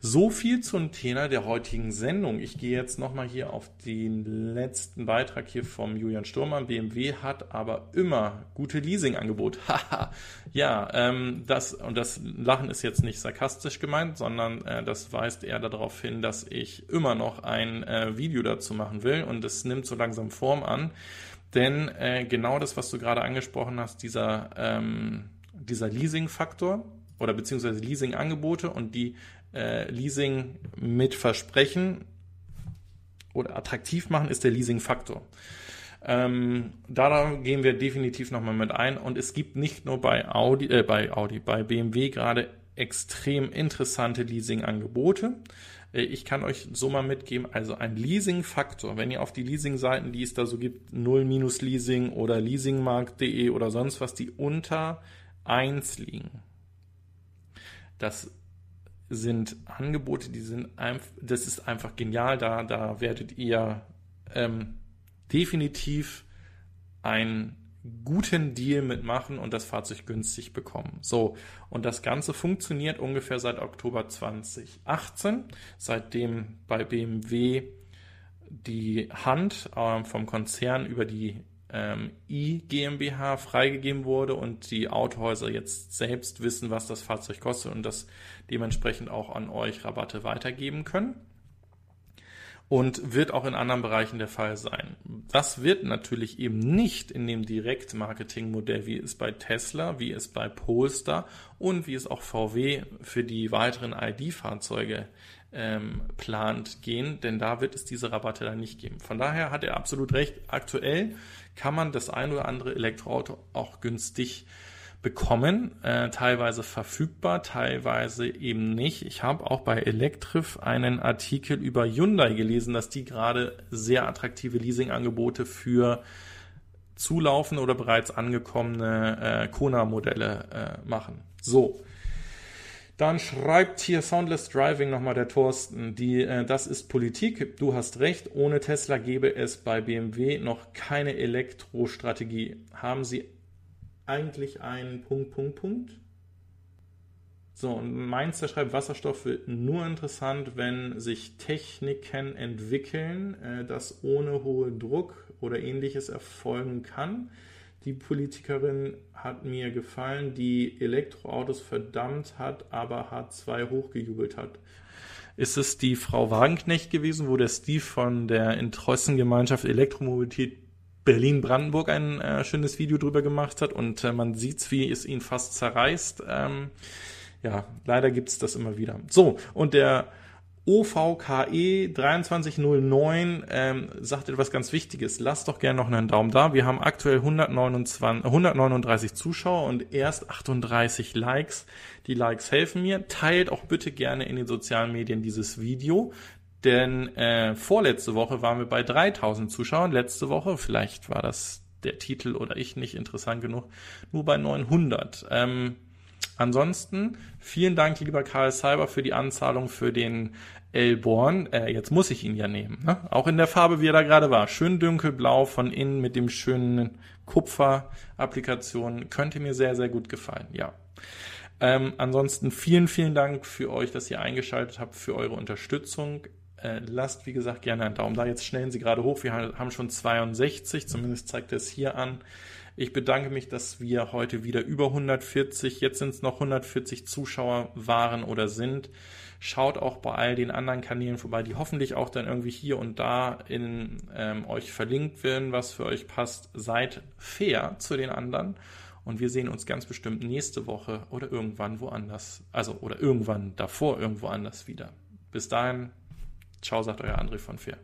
So viel zum Thema der heutigen Sendung. Ich gehe jetzt nochmal hier auf den letzten Beitrag hier vom Julian Sturmann. BMW hat aber immer gute Leasingangebote. Ja, ähm, das, und das Lachen ist jetzt nicht sarkastisch gemeint, sondern äh, das weist eher darauf hin, dass ich immer noch ein äh, Video dazu machen will und es nimmt so langsam Form an. Denn äh, genau das, was du gerade angesprochen hast, dieser, ähm, dieser Leasing-Faktor oder beziehungsweise Leasing-Angebote und die äh, Leasing mit Versprechen oder attraktiv machen, ist der Leasing-Faktor. Ähm, da gehen wir definitiv nochmal mit ein. Und es gibt nicht nur bei Audi, äh, bei Audi, bei BMW gerade extrem interessante Leasing-Angebote. Äh, ich kann euch so mal mitgeben, also ein Leasing-Faktor, wenn ihr auf die Leasing-Seiten, die es da so gibt, 0-Leasing oder leasingmarkt.de oder sonst was, die unter 1 liegen. Das sind Angebote, die sind einfach, das ist einfach genial, da, da werdet ihr ähm, definitiv einen guten Deal mitmachen und das Fahrzeug günstig bekommen. So, und das Ganze funktioniert ungefähr seit Oktober 2018, seitdem bei BMW die Hand äh, vom Konzern über die ähm, I GmbH freigegeben wurde und die Autohäuser jetzt selbst wissen, was das Fahrzeug kostet und das dementsprechend auch an euch Rabatte weitergeben können und wird auch in anderen Bereichen der Fall sein. Das wird natürlich eben nicht in dem Direktmarketing-Modell, wie es bei Tesla, wie es bei Polestar und wie es auch VW für die weiteren ID-Fahrzeuge ähm, plant gehen, denn da wird es diese Rabatte dann nicht geben. Von daher hat er absolut recht. Aktuell kann man das ein oder andere Elektroauto auch günstig bekommen, äh, teilweise verfügbar, teilweise eben nicht. Ich habe auch bei Electrif einen Artikel über Hyundai gelesen, dass die gerade sehr attraktive Leasingangebote für zulaufen oder bereits angekommene äh, Kona-Modelle äh, machen. So. Dann schreibt hier Soundless Driving nochmal der Thorsten, die, äh, das ist Politik, du hast recht, ohne Tesla gäbe es bei BMW noch keine Elektrostrategie. Haben sie eigentlich ein Punkt, Punkt, Punkt. So, und Mainzer schreibt, Wasserstoff wird nur interessant, wenn sich Techniken entwickeln, äh, das ohne hohen Druck oder ähnliches erfolgen kann. Die Politikerin hat mir gefallen, die Elektroautos verdammt hat, aber H2 hochgejubelt hat. Ist es die Frau Wagenknecht gewesen, wo der Steve von der Interessengemeinschaft Elektromobilität Berlin-Brandenburg ein äh, schönes Video drüber gemacht hat und äh, man sieht, wie es ihn fast zerreißt. Ähm, ja, leider gibt es das immer wieder. So, und der OVKE 2309 ähm, sagt etwas ganz Wichtiges. Lasst doch gerne noch einen Daumen da. Wir haben aktuell 129, 139 Zuschauer und erst 38 Likes. Die Likes helfen mir. Teilt auch bitte gerne in den sozialen Medien dieses Video. Denn äh, vorletzte Woche waren wir bei 3000 Zuschauern. Letzte Woche, vielleicht war das der Titel oder ich nicht interessant genug, nur bei 900. Ähm, ansonsten vielen Dank, lieber Karl Cyber, für die Anzahlung für den Elborn. Äh, jetzt muss ich ihn ja nehmen. Ne? Auch in der Farbe, wie er da gerade war. Schön dunkelblau von innen mit dem schönen Kupfer-Applikation. Könnte mir sehr, sehr gut gefallen. Ja. Ähm, ansonsten vielen, vielen Dank für euch, dass ihr eingeschaltet habt, für eure Unterstützung. Äh, lasst, wie gesagt, gerne einen Daumen da. Jetzt schnellen Sie gerade hoch. Wir haben schon 62, zumindest zeigt es hier an. Ich bedanke mich, dass wir heute wieder über 140, jetzt sind es noch 140 Zuschauer waren oder sind. Schaut auch bei all den anderen Kanälen vorbei, die hoffentlich auch dann irgendwie hier und da in ähm, euch verlinkt werden, was für euch passt. Seid fair zu den anderen und wir sehen uns ganz bestimmt nächste Woche oder irgendwann woanders, also oder irgendwann davor irgendwo anders wieder. Bis dahin, Ciao, sagt euer André von Fair.